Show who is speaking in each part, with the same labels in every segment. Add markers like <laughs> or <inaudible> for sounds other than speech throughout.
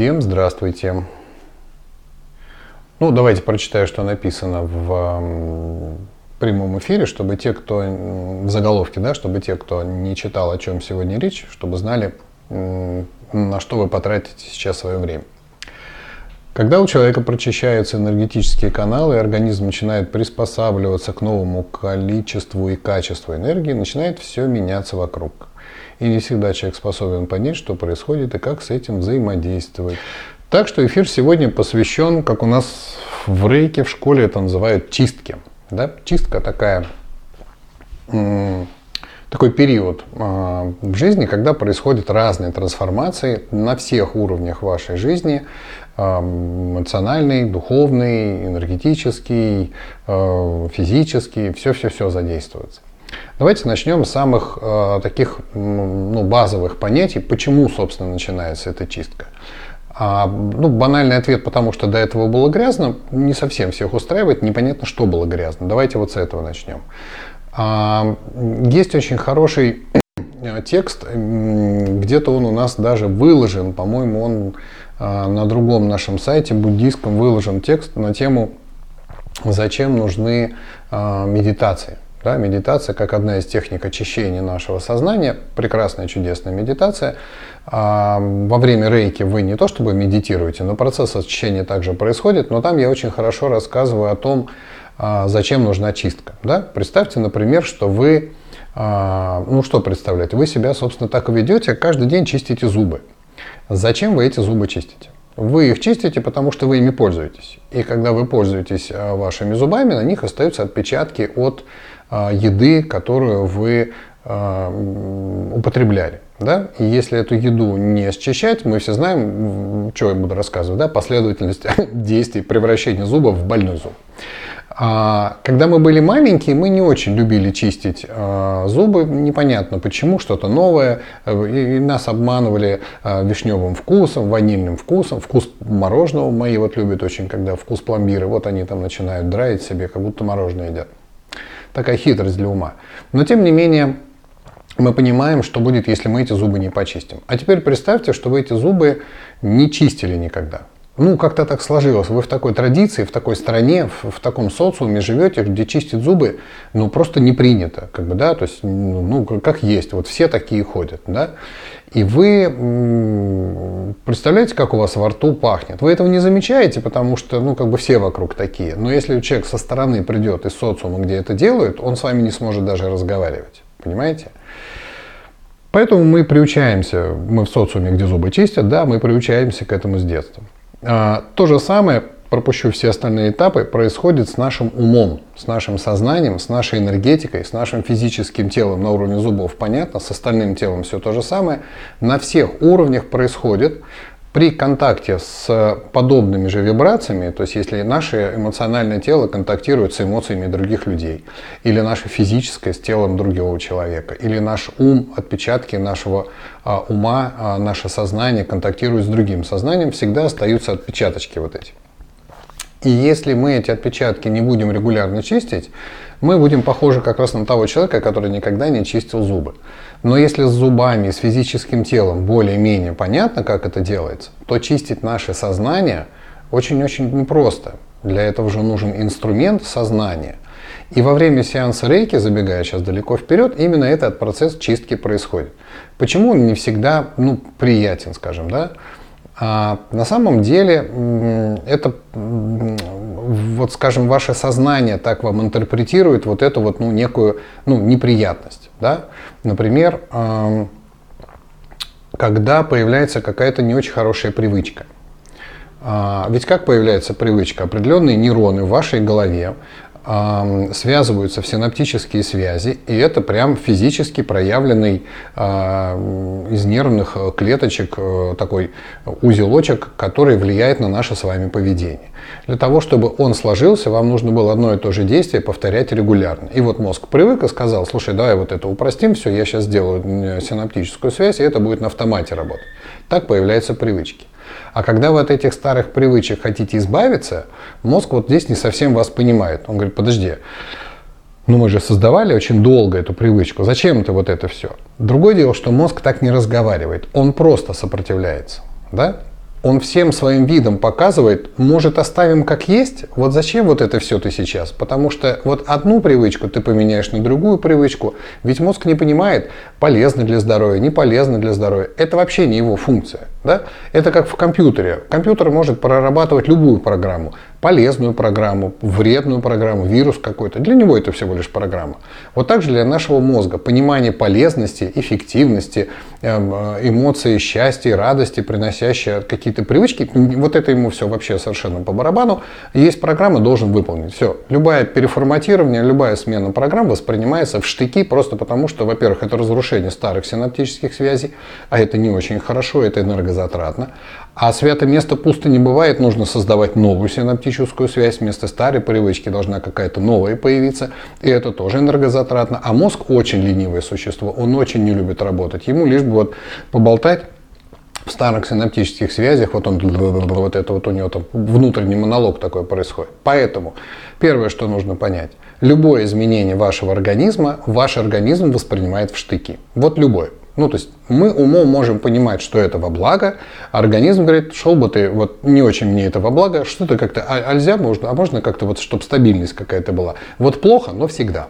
Speaker 1: Всем здравствуйте. Ну, давайте прочитаю, что написано в прямом эфире, чтобы те, кто в заголовке, да, чтобы те, кто не читал, о чем сегодня речь, чтобы знали, на что вы потратите сейчас свое время. Когда у человека прочищаются энергетические каналы, организм начинает приспосабливаться к новому количеству и качеству энергии, начинает все меняться вокруг. И не всегда человек способен понять, что происходит и как с этим взаимодействовать. Так что эфир сегодня посвящен, как у нас в рейке в школе это называют, чистке. Да? Чистка такая такой период а, в жизни, когда происходят разные трансформации на всех уровнях вашей жизни, а, эмоциональный, духовный, энергетический, а, физический, все-все-все задействуется. Давайте начнем с самых таких ну, базовых понятий, почему, собственно, начинается эта чистка. А, ну, банальный ответ, потому что до этого было грязно, не совсем всех устраивает, непонятно, что было грязно. Давайте вот с этого начнем. А, есть очень хороший текст, где-то он у нас даже выложен, по-моему, он а, на другом нашем сайте буддийском выложен текст на тему «Зачем нужны а, медитации?». Да, медитация как одна из техник очищения нашего сознания, прекрасная, чудесная медитация. во время рейки вы не то чтобы медитируете, но процесс очищения также происходит, но там я очень хорошо рассказываю о том, а, зачем нужна чистка. Да? Представьте, например, что вы, а, ну что представляете, вы себя, собственно, так и ведете, каждый день чистите зубы. Зачем вы эти зубы чистите? Вы их чистите, потому что вы ими пользуетесь. И когда вы пользуетесь а, вашими зубами, на них остаются отпечатки от еды, которую вы употребляли. Да? И если эту еду не счищать, мы все знаем, что я буду рассказывать, да? последовательность <laughs> действий превращения зуба в больной зуб. А, когда мы были маленькие, мы не очень любили чистить а, зубы. Непонятно почему, что-то новое. И нас обманывали а, вишневым вкусом, ванильным вкусом. Вкус мороженого мои вот любят очень, когда вкус пломбира. Вот они там начинают драить себе, как будто мороженое едят. Такая хитрость для ума. Но тем не менее, мы понимаем, что будет, если мы эти зубы не почистим. А теперь представьте, что вы эти зубы не чистили никогда. Ну, как-то так сложилось. Вы в такой традиции, в такой стране, в, в таком социуме живете, где чистить зубы, ну, просто не принято, как бы, да, то есть, ну, ну как есть, вот все такие ходят, да. И вы представляете, как у вас во рту пахнет? Вы этого не замечаете, потому что, ну, как бы все вокруг такие. Но если человек со стороны придет из социума, где это делают, он с вами не сможет даже разговаривать. Понимаете? Поэтому мы приучаемся, мы в социуме, где зубы чистят, да, мы приучаемся к этому с детства. А, то же самое, пропущу все остальные этапы, происходит с нашим умом, с нашим сознанием, с нашей энергетикой, с нашим физическим телом на уровне зубов, понятно, с остальным телом все то же самое. На всех уровнях происходит при контакте с подобными же вибрациями, то есть если наше эмоциональное тело контактирует с эмоциями других людей, или наше физическое с телом другого человека, или наш ум, отпечатки нашего а, ума, а, наше сознание контактирует с другим сознанием, всегда остаются отпечаточки вот эти. И если мы эти отпечатки не будем регулярно чистить, мы будем похожи как раз на того человека, который никогда не чистил зубы. Но если с зубами, с физическим телом более-менее понятно, как это делается, то чистить наше сознание очень-очень непросто. Для этого же нужен инструмент сознания. И во время сеанса рейки, забегая сейчас далеко вперед, именно этот процесс чистки происходит. Почему он не всегда ну, приятен, скажем, да? А на самом деле это, вот скажем, ваше сознание так вам интерпретирует вот эту вот ну, некую ну, неприятность. Да? Например, когда появляется какая-то не очень хорошая привычка. А, ведь как появляется привычка? Определенные нейроны в вашей голове связываются в синаптические связи, и это прям физически проявленный а, из нервных клеточек э, такой узелочек, который влияет на наше с вами поведение. Для того, чтобы он сложился, вам нужно было одно и то же действие повторять регулярно. И вот мозг привык и сказал, слушай, давай вот это упростим, все, я сейчас сделаю синаптическую связь, и это будет на автомате работать. Так появляются привычки. А когда вы от этих старых привычек хотите избавиться, мозг вот здесь не совсем вас понимает. Он говорит, подожди, ну мы же создавали очень долго эту привычку, зачем ты вот это все? Другое дело, что мозг так не разговаривает, он просто сопротивляется. Да? Он всем своим видом показывает, может оставим как есть, вот зачем вот это все ты сейчас? Потому что вот одну привычку ты поменяешь на другую привычку, ведь мозг не понимает, полезно для здоровья, не полезно для здоровья. Это вообще не его функция. Да? Это как в компьютере. Компьютер может прорабатывать любую программу полезную программу, вредную программу, вирус какой-то. Для него это всего лишь программа. Вот так же для нашего мозга понимание полезности, эффективности, эм, э, эмоции счастья, радости, приносящие какие-то привычки, вот это ему все вообще совершенно по барабану. Есть программа, должен выполнить. Все. Любое переформатирование, любая смена программ воспринимается в штыки просто потому, что, во-первых, это разрушение старых синаптических связей, а это не очень хорошо, это энергозатратно. А свято место пусто не бывает, нужно создавать новую синаптическую связь, вместо старой привычки должна какая-то новая появиться, и это тоже энергозатратно. А мозг очень ленивое существо, он очень не любит работать, ему лишь бы вот поболтать, в старых синаптических связях, вот он, вот это вот у него там внутренний монолог такой происходит. Поэтому первое, что нужно понять, любое изменение вашего организма, ваш организм воспринимает в штыки. Вот любое. Ну, то есть мы умом можем понимать, что это во благо, а организм говорит, шел бы ты, вот не очень мне это во благо, что-то как-то, а, альзя можно, а можно как-то вот, чтобы стабильность какая-то была. Вот плохо, но всегда.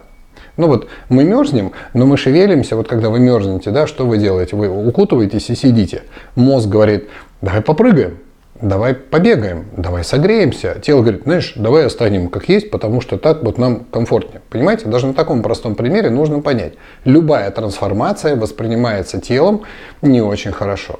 Speaker 1: Ну вот мы мерзнем, но мы шевелимся, вот когда вы мерзнете, да, что вы делаете? Вы укутываетесь и сидите. Мозг говорит, давай попрыгаем давай побегаем, давай согреемся. Тело говорит, знаешь, давай останем как есть, потому что так вот нам комфортнее. Понимаете, даже на таком простом примере нужно понять. Любая трансформация воспринимается телом не очень хорошо.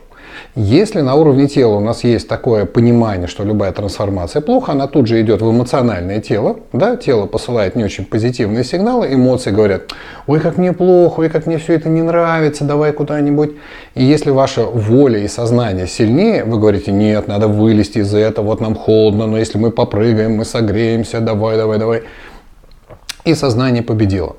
Speaker 1: Если на уровне тела у нас есть такое понимание, что любая трансформация плохо, она тут же идет в эмоциональное тело, да, тело посылает не очень позитивные сигналы, эмоции говорят, ой, как мне плохо, ой, как мне все это не нравится, давай куда-нибудь. И если ваша воля и сознание сильнее, вы говорите, нет, надо вылезти из этого, вот нам холодно, но если мы попрыгаем, мы согреемся, давай, давай, давай. И сознание победило.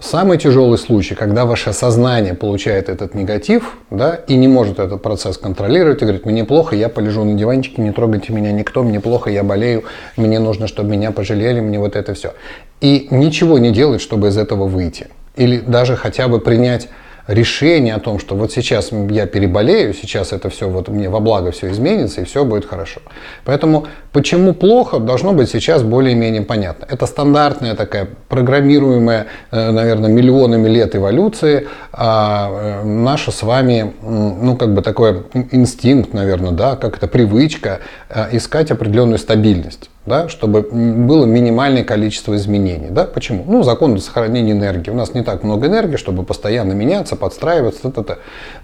Speaker 1: Самый тяжелый случай, когда ваше сознание получает этот негатив да, и не может этот процесс контролировать и говорит, мне плохо, я полежу на диванчике, не трогайте меня никто, мне плохо, я болею, мне нужно, чтобы меня пожалели, мне вот это все. И ничего не делать, чтобы из этого выйти. Или даже хотя бы принять решение о том, что вот сейчас я переболею, сейчас это все вот мне во благо все изменится и все будет хорошо. Поэтому почему плохо, должно быть сейчас более-менее понятно. Это стандартная такая программируемая, э, наверное, миллионами лет эволюции, а э, наша с вами, ну как бы такой инстинкт, наверное, да, как это привычка э, искать определенную стабильность да, чтобы было минимальное количество изменений. Да? Почему? Ну, закон сохранения энергии. У нас не так много энергии, чтобы постоянно меняться, подстраиваться. Т -т -т.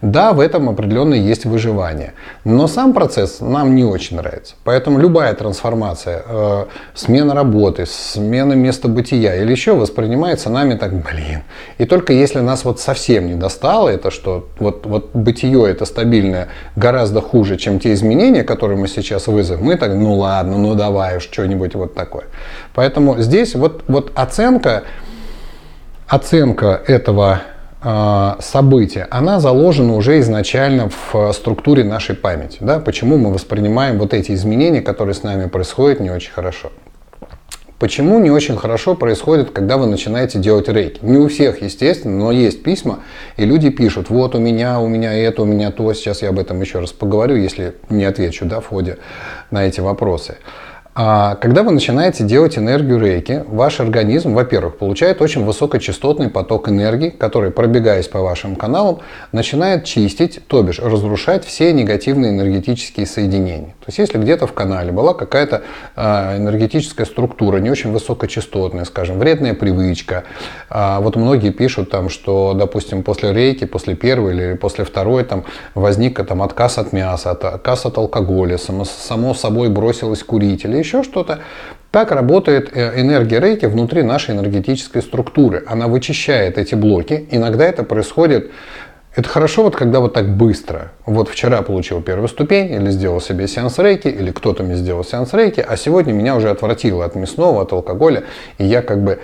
Speaker 1: Да, в этом определенно есть выживание. Но сам процесс нам не очень нравится. Поэтому любая трансформация, э, смена работы, смена места бытия или еще воспринимается нами так, блин. И только если нас вот совсем не достало, это что вот, вот бытие это стабильное гораздо хуже, чем те изменения, которые мы сейчас вызовем, мы так, ну ладно, ну давай уж, что-нибудь вот такое. Поэтому здесь вот, вот оценка, оценка этого э, события, она заложена уже изначально в структуре нашей памяти. Да? Почему мы воспринимаем вот эти изменения, которые с нами происходят, не очень хорошо. Почему не очень хорошо происходит, когда вы начинаете делать рейки? Не у всех, естественно, но есть письма, и люди пишут, вот у меня, у меня это, у меня то, сейчас я об этом еще раз поговорю, если не отвечу да, в ходе на эти вопросы. А когда вы начинаете делать энергию рейки, ваш организм, во-первых, получает очень высокочастотный поток энергии, который, пробегаясь по вашим каналам, начинает чистить, то бишь разрушать все негативные энергетические соединения. То есть, если где-то в канале была какая-то э, энергетическая структура, не очень высокочастотная, скажем, вредная привычка, э, вот многие пишут там, что, допустим, после рейки, после первой или после второй там возник там отказ от мяса, отказ от алкоголя, само, собой бросилось курить еще что-то. Так работает э, энергия рейки внутри нашей энергетической структуры. Она вычищает эти блоки. Иногда это происходит это хорошо, вот когда вот так быстро. Вот вчера получил первую ступень, или сделал себе сеанс рейки, или кто-то мне сделал сеанс рейки, а сегодня меня уже отвратило от мясного, от алкоголя, и я как бы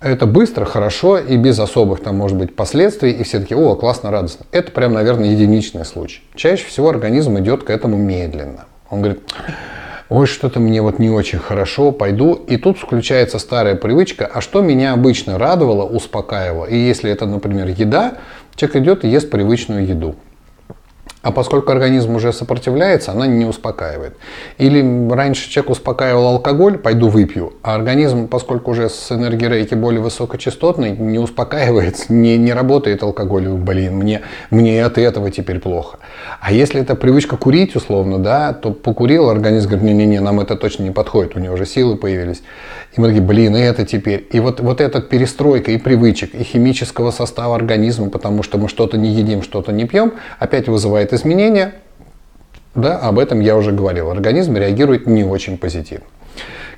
Speaker 1: это быстро, хорошо и без особых там, может быть, последствий, и все таки о, классно, радостно. Это прям, наверное, единичный случай. Чаще всего организм идет к этому медленно. Он говорит, ой, что-то мне вот не очень хорошо, пойду. И тут включается старая привычка, а что меня обычно радовало, успокаивало. И если это, например, еда, человек идет и ест привычную еду. А поскольку организм уже сопротивляется, она не успокаивает. Или раньше человек успокаивал алкоголь, пойду выпью, а организм, поскольку уже с энергией рейки более высокочастотный, не успокаивается, не, не работает алкоголь, блин, мне, мне от этого теперь плохо. А если это привычка курить, условно, да, то покурил, организм говорит, не-не-не, нам это точно не подходит, у него уже силы появились. И мы такие, блин, и это теперь. И вот, вот эта перестройка и привычек, и химического состава организма, потому что мы что-то не едим, что-то не пьем, опять вызывает изменения. Да, об этом я уже говорил. Организм реагирует не очень позитивно.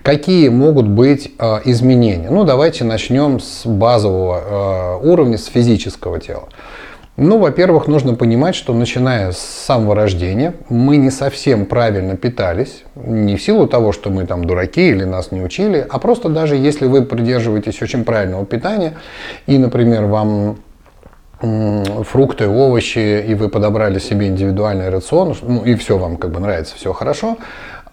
Speaker 1: Какие могут быть э, изменения? Ну, давайте начнем с базового э, уровня, с физического тела. Ну, во-первых, нужно понимать, что начиная с самого рождения мы не совсем правильно питались. Не в силу того, что мы там дураки или нас не учили, а просто даже если вы придерживаетесь очень правильного питания и, например, вам фрукты, овощи, и вы подобрали себе индивидуальный рацион, ну и все вам как бы нравится, все хорошо,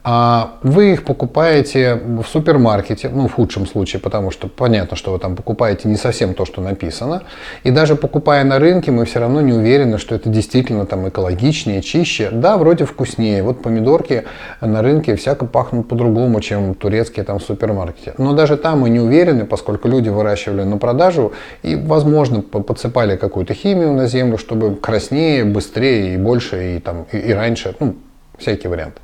Speaker 1: а вы их покупаете в супермаркете, ну, в худшем случае, потому что понятно, что вы там покупаете не совсем то, что написано. И даже покупая на рынке, мы все равно не уверены, что это действительно там экологичнее, чище. Да, вроде вкуснее. Вот помидорки на рынке всяко пахнут по-другому, чем турецкие там в супермаркете. Но даже там мы не уверены, поскольку люди выращивали на продажу и, возможно, подсыпали какую-то химию на землю, чтобы краснее, быстрее и больше, и, там, и, и раньше, ну, всякий вариант.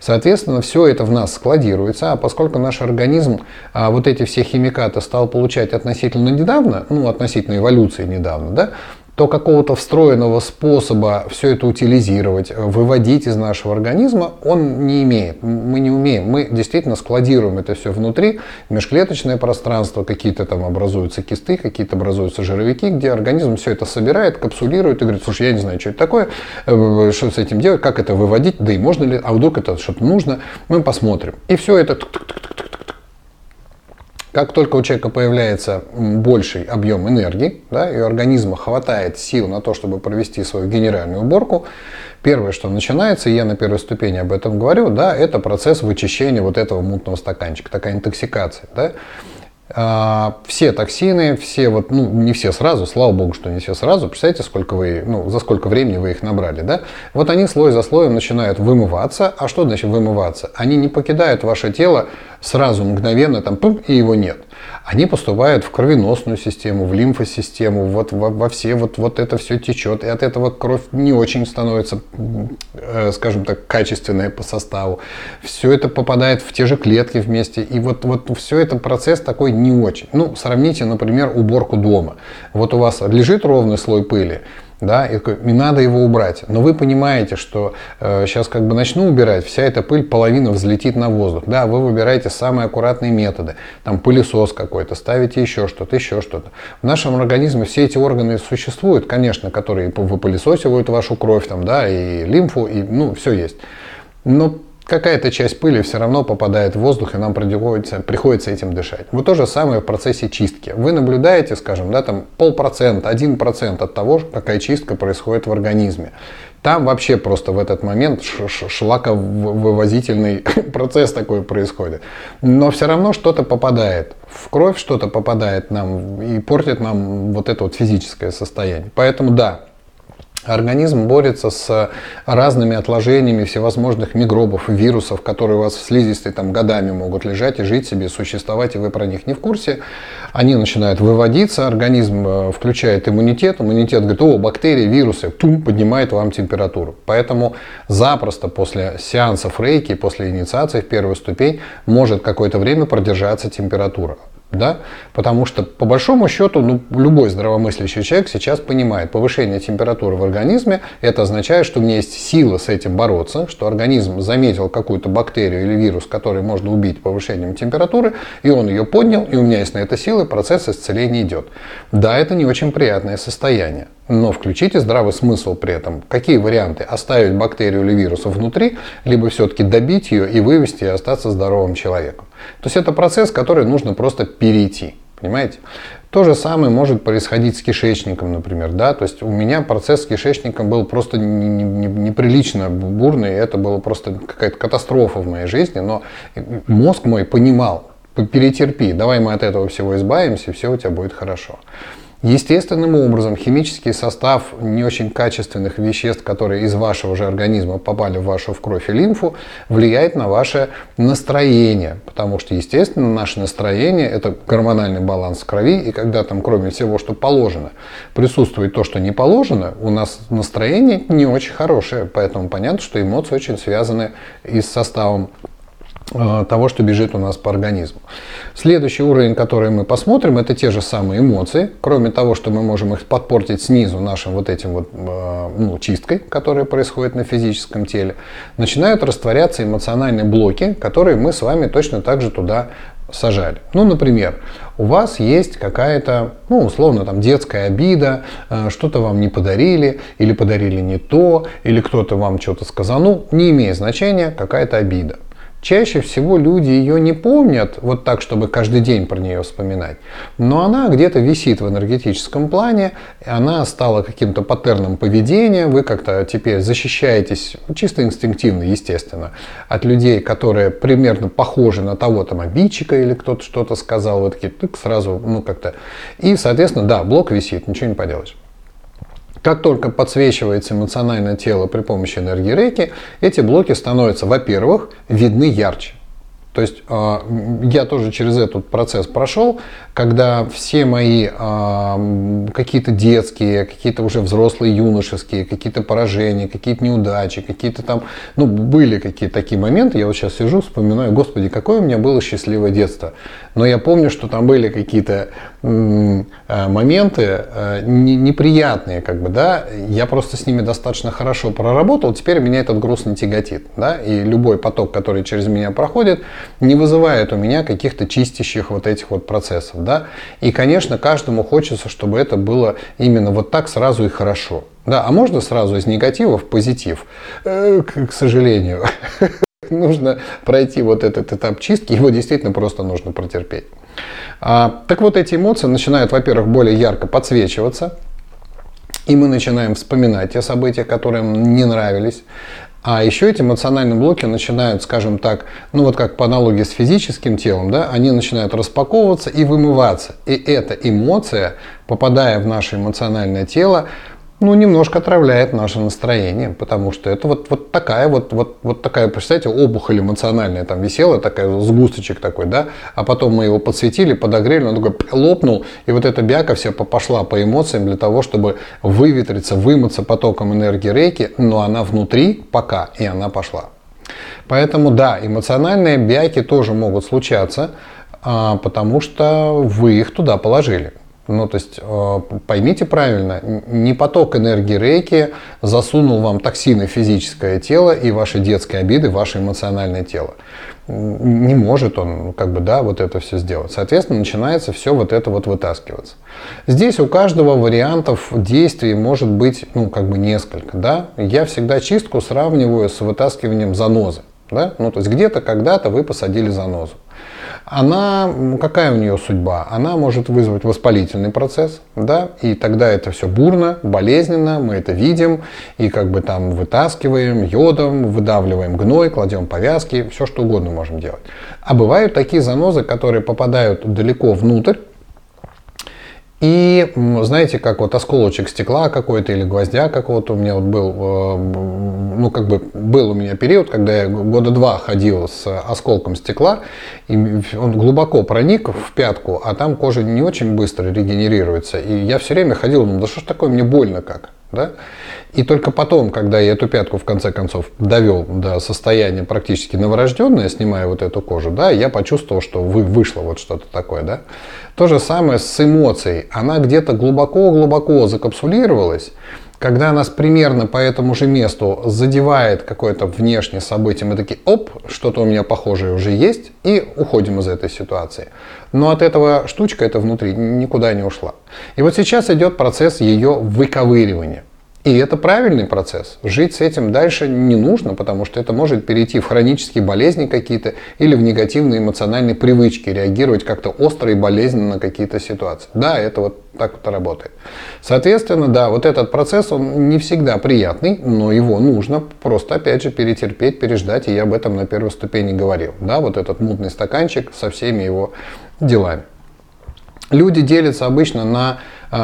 Speaker 1: Соответственно, все это в нас складируется, а поскольку наш организм а, вот эти все химикаты стал получать относительно недавно, ну, относительно эволюции недавно, да, то какого-то встроенного способа все это утилизировать, выводить из нашего организма, он не имеет. Мы не умеем. Мы действительно складируем это все внутри, межклеточное пространство, какие-то там образуются кисты, какие-то образуются жировики, где организм все это собирает, капсулирует и говорит, слушай, я не знаю, что это такое, э, что с этим делать, как это выводить, да и можно ли, а вдруг это что-то нужно, мы посмотрим. И все это как только у человека появляется больший объем энергии, да, и у организма хватает сил на то, чтобы провести свою генеральную уборку, первое, что начинается, и я на первой ступени об этом говорю, да, это процесс вычищения вот этого мутного стаканчика, такая интоксикация. Да. А, все токсины, все вот, ну, не все сразу, слава богу, что не все сразу. Представляете, сколько вы, ну, за сколько времени вы их набрали, да? Вот они слой за слоем начинают вымываться. А что значит вымываться? Они не покидают ваше тело сразу, мгновенно, там, пum, и его нет они поступают в кровеносную систему, в лимфосистему, вот во, во все, вот, вот это все течет, и от этого кровь не очень становится, э, скажем так, качественная по составу. Все это попадает в те же клетки вместе, и вот, вот все это процесс такой не очень. Ну, сравните, например, уборку дома. Вот у вас лежит ровный слой пыли, да, и, такой, и надо его убрать. Но вы понимаете, что э, сейчас как бы начну убирать, вся эта пыль половина взлетит на воздух. Да, вы выбираете самые аккуратные методы, там пылесос какой-то, ставите еще что-то, еще что-то. В нашем организме все эти органы существуют, конечно, которые выпылесосивают вашу кровь, там, да, и лимфу, и, ну, все есть. Но какая-то часть пыли все равно попадает в воздух, и нам приходится, приходится этим дышать. Вот то же самое в процессе чистки. Вы наблюдаете, скажем, да, там полпроцента, один процент от того, какая чистка происходит в организме. Там вообще просто в этот момент шлаковывозительный <laughs> процесс такой происходит. Но все равно что-то попадает в кровь, что-то попадает нам и портит нам вот это вот физическое состояние. Поэтому да, Организм борется с разными отложениями всевозможных микробов, вирусов, которые у вас в слизистой там годами могут лежать и жить себе, существовать, и вы про них не в курсе. Они начинают выводиться, организм э, включает иммунитет, иммунитет говорит, о, бактерии, вирусы, тум, поднимает вам температуру. Поэтому запросто после сеансов рейки, после инициации в первую ступень может какое-то время продержаться температура да? Потому что, по большому счету, ну, любой здравомыслящий человек сейчас понимает, повышение температуры в организме, это означает, что у меня есть сила с этим бороться, что организм заметил какую-то бактерию или вирус, который можно убить повышением температуры, и он ее поднял, и у меня есть на это силы, процесс исцеления идет. Да, это не очень приятное состояние. Но включите здравый смысл при этом. Какие варианты? Оставить бактерию или вирус внутри, либо все-таки добить ее и вывести и остаться здоровым человеком. То есть это процесс, который нужно просто перейти. Понимаете? То же самое может происходить с кишечником, например. Да? То есть у меня процесс с кишечником был просто неприлично бурный. Это было просто какая-то катастрофа в моей жизни. Но мозг мой понимал, перетерпи, давай мы от этого всего избавимся, все у тебя будет хорошо. Естественным образом химический состав не очень качественных веществ, которые из вашего же организма попали в вашу в кровь и лимфу, влияет на ваше настроение. Потому что, естественно, наше настроение – это гормональный баланс крови, и когда там, кроме всего, что положено, присутствует то, что не положено, у нас настроение не очень хорошее. Поэтому понятно, что эмоции очень связаны и с составом того, что бежит у нас по организму. Следующий уровень, который мы посмотрим, это те же самые эмоции. Кроме того, что мы можем их подпортить снизу нашим вот этим вот э, ну, чисткой, которая происходит на физическом теле, начинают растворяться эмоциональные блоки, которые мы с вами точно так же туда сажали. Ну, например, у вас есть какая-то, ну, условно, там, детская обида, э, что-то вам не подарили, или подарили не то, или кто-то вам что-то сказал. Ну, не имеет значения, какая-то обида. Чаще всего люди ее не помнят вот так, чтобы каждый день про нее вспоминать. Но она где-то висит в энергетическом плане, она стала каким-то паттерном поведения, вы как-то теперь защищаетесь ну, чисто инстинктивно, естественно, от людей, которые примерно похожи на того там обидчика или кто-то что-то сказал, вы такие, тык, сразу, ну как-то. И, соответственно, да, блок висит, ничего не поделаешь. Как только подсвечивается эмоциональное тело при помощи энергии рейки, эти блоки становятся, во-первых, видны ярче. То есть э, я тоже через этот процесс прошел, когда все мои э, какие-то детские, какие-то уже взрослые юношеские, какие-то поражения, какие-то неудачи, какие-то там, ну, были какие-то такие моменты, я вот сейчас сижу, вспоминаю, господи, какое у меня было счастливое детство. Но я помню, что там были какие-то э, моменты э, неприятные, как бы, да, я просто с ними достаточно хорошо проработал, теперь меня этот груз не тяготит, да, и любой поток, который через меня проходит, не вызывает у меня каких-то чистящих вот этих вот процессов. Да? И, конечно, каждому хочется, чтобы это было именно вот так сразу и хорошо. Да, а можно сразу из негатива в позитив? Э, к, к сожалению. <laughs> Нужно пройти вот этот этап чистки, его действительно просто нужно протерпеть. А, так вот, эти эмоции начинают, во-первых, более ярко подсвечиваться, и мы начинаем вспоминать те события, которые нам не нравились. А еще эти эмоциональные блоки начинают, скажем так, ну вот как по аналогии с физическим телом, да, они начинают распаковываться и вымываться. И эта эмоция, попадая в наше эмоциональное тело, ну, немножко отравляет наше настроение, потому что это вот, вот такая вот, вот, вот такая, представьте, опухоль эмоциональная там висела, такая сгусточек такой, да, а потом мы его подсветили, подогрели, он такой лопнул, и вот эта бяка вся пошла по эмоциям для того, чтобы выветриться, вымыться потоком энергии рейки, но она внутри пока, и она пошла. Поэтому да, эмоциональные бяки тоже могут случаться, а, потому что вы их туда положили. Ну, то есть, э, поймите правильно, не поток энергии рейки засунул вам токсины в физическое тело и ваши детские обиды, ваше эмоциональное тело. Не может он, как бы, да, вот это все сделать. Соответственно, начинается все вот это вот вытаскиваться. Здесь у каждого вариантов действий может быть, ну, как бы несколько, да. Я всегда чистку сравниваю с вытаскиванием занозы, да. Ну, то есть, где-то когда-то вы посадили занозу она, какая у нее судьба? Она может вызвать воспалительный процесс, да, и тогда это все бурно, болезненно, мы это видим, и как бы там вытаскиваем йодом, выдавливаем гной, кладем повязки, все что угодно можем делать. А бывают такие занозы, которые попадают далеко внутрь, и знаете, как вот осколочек стекла какой-то или гвоздя какого-то у меня вот был, э, ну как бы был у меня период, когда я года два ходил с осколком стекла, и он глубоко проник в пятку, а там кожа не очень быстро регенерируется. И я все время ходил, ну да что ж такое, мне больно как. Да? И только потом, когда я эту пятку в конце концов довел до состояния практически новорожденное, снимая вот эту кожу, да, я почувствовал, что вы, вышло вот что-то такое. Да? То же самое с эмоцией. Она где-то глубоко-глубоко закапсулировалась, когда нас примерно по этому же месту задевает какое-то внешнее событие, мы такие, оп, что-то у меня похожее уже есть, и уходим из этой ситуации. Но от этого штучка это внутри никуда не ушла. И вот сейчас идет процесс ее выковыривания. И это правильный процесс. Жить с этим дальше не нужно, потому что это может перейти в хронические болезни какие-то или в негативные эмоциональные привычки, реагировать как-то остро и болезненно на какие-то ситуации. Да, это вот так вот работает. Соответственно, да, вот этот процесс, он не всегда приятный, но его нужно просто, опять же, перетерпеть, переждать, и я об этом на первой ступени говорил. Да, вот этот мутный стаканчик со всеми его делами. Люди делятся обычно на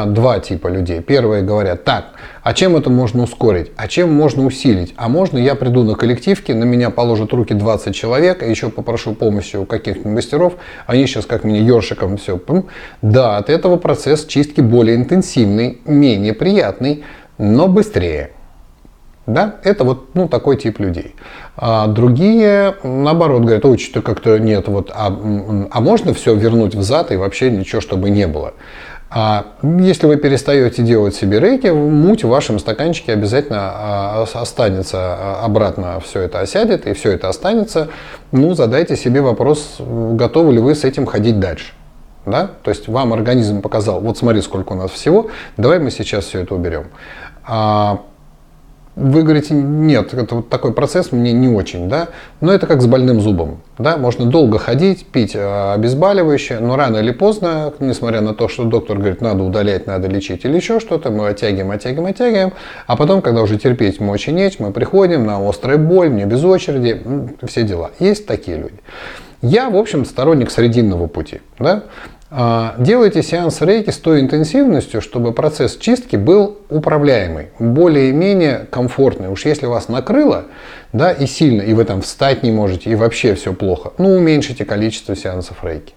Speaker 1: два типа людей. Первые говорят, так, а чем это можно ускорить? А чем можно усилить? А можно я приду на коллективки, на меня положат руки 20 человек, а еще попрошу помощи у каких-нибудь мастеров, они сейчас как мне ершиком все. Да, от этого процесс чистки более интенсивный, менее приятный, но быстрее. Да, это вот ну, такой тип людей. А другие, наоборот, говорят, ой, что как-то нет, вот, а, а можно все вернуть взад и вообще ничего, чтобы не было. А если вы перестаете делать себе рейки, муть в вашем стаканчике обязательно а, останется а, обратно, все это осядет и все это останется. Ну, задайте себе вопрос, готовы ли вы с этим ходить дальше. Да? То есть вам организм показал, вот смотри, сколько у нас всего, давай мы сейчас все это уберем. А вы говорите, нет, это вот такой процесс мне не очень, да, но это как с больным зубом, да, можно долго ходить, пить э, обезболивающее, но рано или поздно, несмотря на то, что доктор говорит, надо удалять, надо лечить или еще что-то, мы оттягиваем, оттягиваем, оттягиваем, а потом, когда уже терпеть мочи нет, мы приходим на острую боль, мне без очереди, все дела. Есть такие люди. Я, в общем, сторонник срединного пути, да, делайте сеанс рейки с той интенсивностью, чтобы процесс чистки был управляемый, более-менее комфортный. Уж если вас накрыло, да, и сильно, и вы там встать не можете, и вообще все плохо, ну, уменьшите количество сеансов рейки.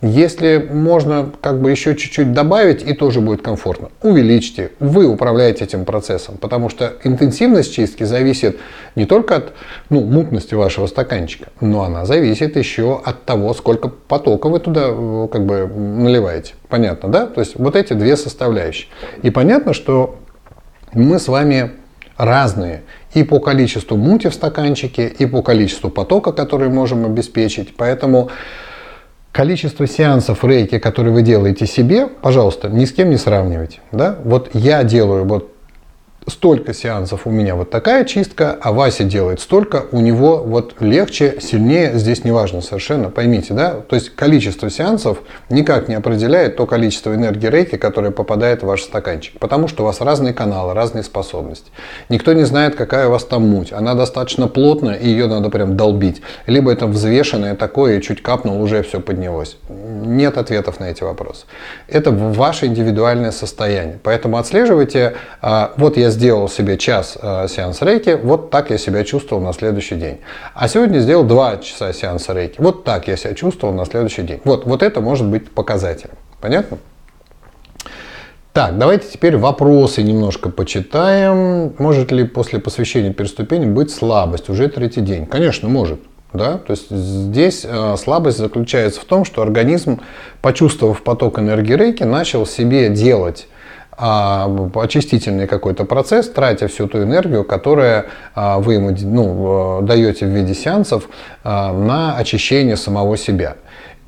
Speaker 1: Если можно как бы еще чуть-чуть добавить, и тоже будет комфортно, увеличьте. Вы управляете этим процессом, потому что интенсивность чистки зависит не только от ну, мутности вашего стаканчика, но она зависит еще от того, сколько потока вы туда э, как бы наливаете. Понятно, да? То есть вот эти две составляющие. И понятно, что мы с вами разные и по количеству мути в стаканчике, и по количеству потока, который можем обеспечить. Поэтому количество сеансов рейки, которые вы делаете себе, пожалуйста, ни с кем не сравнивайте. Да? Вот я делаю вот столько сеансов у меня вот такая чистка, а Вася делает столько, у него вот легче, сильнее, здесь не важно совершенно, поймите, да? То есть количество сеансов никак не определяет то количество энергии рейки, которое попадает в ваш стаканчик, потому что у вас разные каналы, разные способности. Никто не знает, какая у вас там муть, она достаточно плотная, и ее надо прям долбить. Либо это взвешенное такое, и чуть капнул, уже все поднялось. Нет ответов на эти вопросы. Это ваше индивидуальное состояние, поэтому отслеживайте, а, вот я сделал себе час э, сеанс рейки, вот так я себя чувствовал на следующий день. А сегодня сделал 2 часа сеанса рейки, вот так я себя чувствовал на следующий день. Вот, вот это может быть показателем. Понятно? Так, давайте теперь вопросы немножко почитаем. Может ли после посвящения переступений быть слабость уже третий день? Конечно, может. Да? То есть здесь э, слабость заключается в том, что организм, почувствовав поток энергии рейки, начал себе делать а, очистительный какой-то процесс, тратя всю ту энергию, которую а, вы ему ну, даете в виде сеансов а, на очищение самого себя.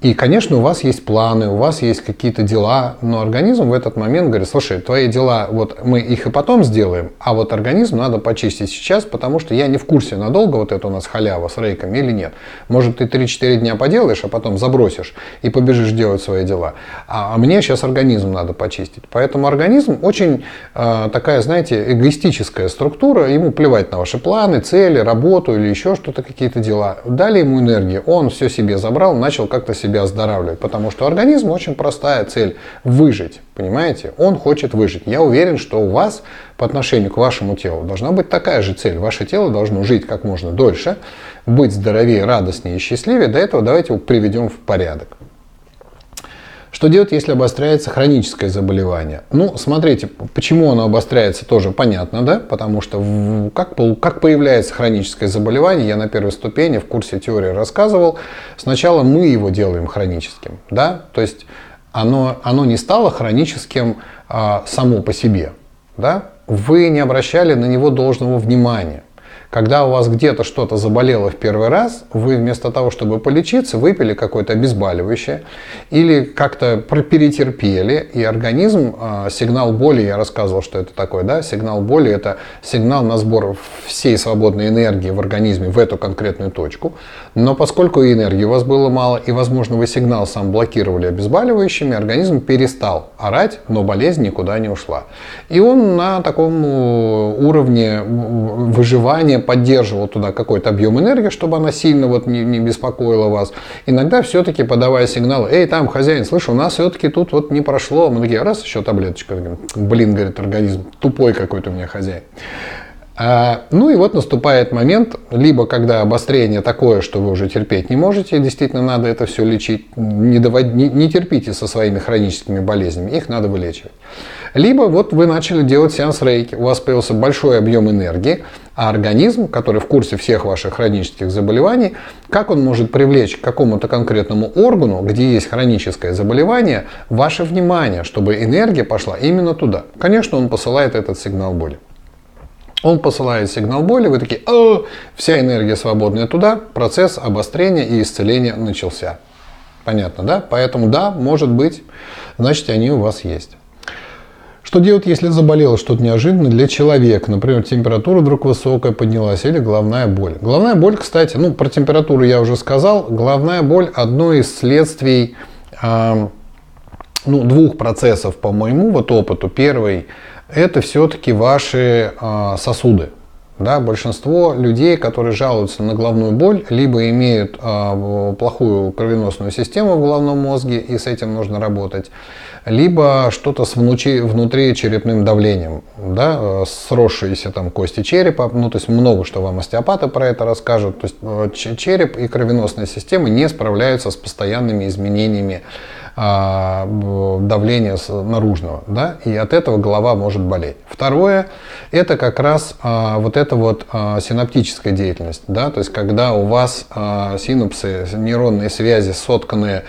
Speaker 1: И, конечно, у вас есть планы, у вас есть какие-то дела, но организм в этот момент говорит, слушай, твои дела, вот мы их и потом сделаем, а вот организм надо почистить сейчас, потому что я не в курсе, надолго вот это у нас халява с рейками или нет. Может, ты 3-4 дня поделаешь, а потом забросишь и побежишь делать свои дела. А, а мне сейчас организм надо почистить. Поэтому организм очень э, такая, знаете, эгоистическая структура, ему плевать на ваши планы, цели, работу или еще что-то, какие-то дела. Дали ему энергию, он все себе забрал, начал как-то себе себя оздоравливать, потому что организм очень простая цель – выжить, понимаете? Он хочет выжить. Я уверен, что у вас по отношению к вашему телу должна быть такая же цель. Ваше тело должно жить как можно дольше, быть здоровее, радостнее и счастливее. До этого давайте его приведем в порядок. Что делать, если обостряется хроническое заболевание? Ну, смотрите, почему оно обостряется, тоже понятно, да? Потому что как, как появляется хроническое заболевание, я на первой ступени в курсе теории рассказывал. Сначала мы его делаем хроническим, да? То есть оно, оно не стало хроническим а, само по себе, да? Вы не обращали на него должного внимания. Когда у вас где-то что-то заболело в первый раз, вы вместо того, чтобы полечиться, выпили какое-то обезболивающее или как-то перетерпели, и организм, а, сигнал боли, я рассказывал, что это такое, да, сигнал боли это сигнал на сбор всей свободной энергии в организме в эту конкретную точку. Но поскольку энергии у вас было мало, и, возможно, вы сигнал сам блокировали обезболивающими, организм перестал орать, но болезнь никуда не ушла. И он на таком уровне выживания поддерживал туда какой-то объем энергии, чтобы она сильно вот не, не беспокоила вас. Иногда все-таки подавая сигнал, эй, там, хозяин, слышь, у нас все-таки тут вот не прошло. Мы такие, раз, еще таблеточка. Блин, говорит организм, тупой какой-то у меня хозяин. А, ну и вот наступает момент, либо когда обострение такое, что вы уже терпеть не можете, действительно надо это все лечить, не, довод... не терпите со своими хроническими болезнями, их надо вылечивать. Либо вот вы начали делать сеанс рейки, у вас появился большой объем энергии, а организм, который в курсе всех ваших хронических заболеваний, как он может привлечь к какому-то конкретному органу, где есть хроническое заболевание, ваше внимание, чтобы энергия пошла именно туда. Конечно, он посылает этот сигнал боли. Он посылает сигнал боли, вы такие, О! вся энергия свободная туда, процесс обострения и исцеления начался. Понятно, да? Поэтому да, может быть, значит они у вас есть. Что делать, если заболело что-то неожиданно для человека? Например, температура вдруг высокая поднялась или головная боль. Головная боль, кстати, ну про температуру я уже сказал. Головная боль одно из следствий э, ну, двух процессов по моему вот опыту. Первый это все-таки ваши а, сосуды. Да, большинство людей, которые жалуются на головную боль, либо имеют э, плохую кровеносную систему в головном мозге, и с этим нужно работать, либо что-то с внутри, внутричерепным давлением, да, сросшиеся там кости черепа, ну, то есть много что вам остеопаты про это расскажут, то есть э, череп и кровеносная система не справляются с постоянными изменениями давления наружного, да, и от этого голова может болеть. Второе, это как раз а, вот эта вот а, синаптическая деятельность, да, то есть когда у вас синапсы, нейронные связи сотканы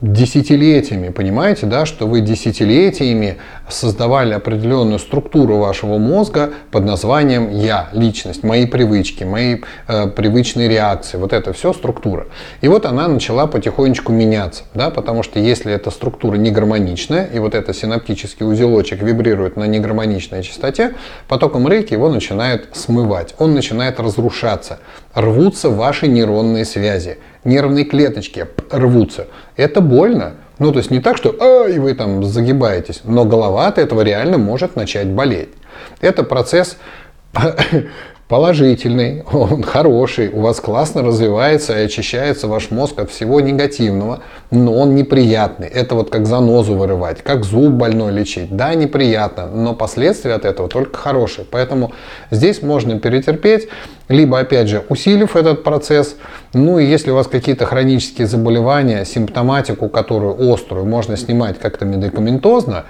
Speaker 1: десятилетиями, понимаете, да, что вы десятилетиями создавали определенную структуру вашего мозга под названием «я», личность, мои привычки, мои э, привычные реакции, вот это все структура. И вот она начала потихонечку меняться, да, потому что если эта структура не гармоничная, и вот этот синаптический узелочек вибрирует на негармоничной частоте, потоком рейки его начинает смывать, он начинает разрушаться, рвутся ваши нейронные связи, нервные клеточки рвутся. Это больно. Ну, то есть не так, что ай, вы там загибаетесь, но голова от этого реально может начать болеть. Это процесс <laughs> положительный, <laughs> он хороший, у вас классно развивается и очищается ваш мозг от всего негативного, но он неприятный. Это вот как занозу вырывать, как зуб больной лечить. Да, неприятно, но последствия от этого только хорошие. Поэтому здесь можно перетерпеть, либо, опять же, усилив этот процесс. Ну и если у вас какие-то хронические заболевания, симптоматику, которую острую, можно снимать как-то медикаментозно,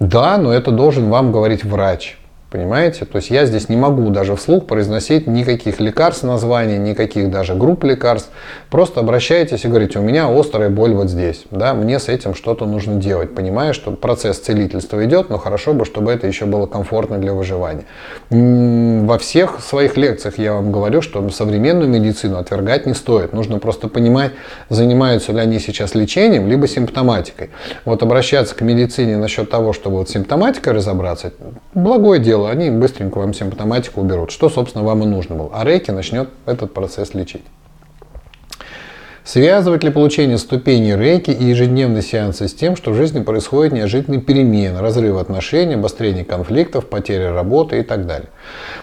Speaker 1: да, но это должен вам говорить врач. Понимаете? То есть я здесь не могу даже вслух произносить никаких лекарств названий, никаких даже групп лекарств. Просто обращайтесь и говорите, у меня острая боль вот здесь. Да, мне с этим что-то нужно делать. Понимая, что процесс целительства идет, но хорошо бы, чтобы это еще было комфортно для выживания. Во всех своих лекциях я вам говорю, что современную медицину отвергать не стоит. Нужно просто понимать, занимаются ли они сейчас лечением, либо симптоматикой. Вот обращаться к медицине насчет того, чтобы вот симптоматикой разобраться, благое дело дело, они быстренько вам симптоматику уберут, что, собственно, вам и нужно было. А рейки начнет этот процесс лечить. Связывать ли получение ступеней рейки и ежедневные сеансы с тем, что в жизни происходит неожиданные перемены, разрыв отношений, обострение конфликтов, потеря работы и так далее?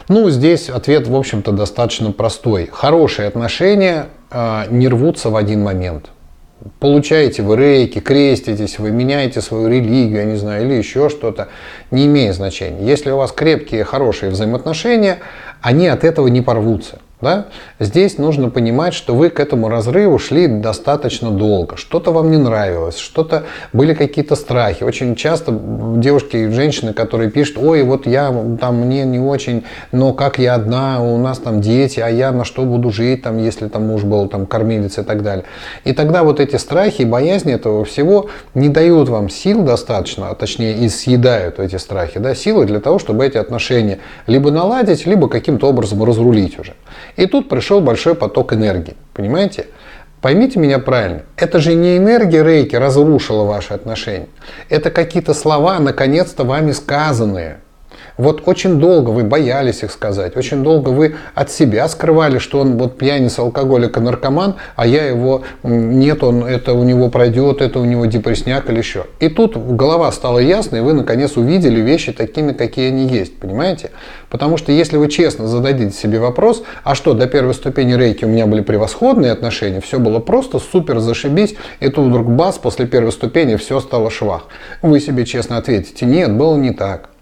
Speaker 1: Ну, здесь ответ, в общем-то, достаточно простой. Хорошие отношения э, не рвутся в один момент получаете вы рейки, креститесь, вы меняете свою религию, я не знаю, или еще что-то, не имеет значения. Если у вас крепкие, хорошие взаимоотношения, они от этого не порвутся. Да? Здесь нужно понимать, что вы к этому разрыву шли достаточно долго. Что-то вам не нравилось, что-то были какие-то страхи. Очень часто девушки и женщины, которые пишут, ой, вот я там мне не очень, но как я одна, у нас там дети, а я на что буду жить, там, если там муж был там кормилец и так далее. И тогда вот эти страхи и боязни этого всего не дают вам сил достаточно, а точнее и съедают эти страхи, да, силы для того, чтобы эти отношения либо наладить, либо каким-то образом разрулить уже. И тут пришел большой поток энергии. Понимаете? Поймите меня правильно, это же не энергия рейки разрушила ваши отношения. Это какие-то слова, наконец-то вами сказанные. Вот очень долго вы боялись их сказать, очень долго вы от себя скрывали, что он вот пьяница, алкоголик и наркоман, а я его, нет, он, это у него пройдет, это у него депрессняк или еще. И тут голова стала ясной, и вы наконец увидели вещи такими, какие они есть, понимаете? Потому что если вы честно зададите себе вопрос, а что, до первой ступени рейки у меня были превосходные отношения, все было просто супер, зашибись, и тут вдруг бас, после первой ступени все стало швах. Вы себе честно ответите, нет, было не так.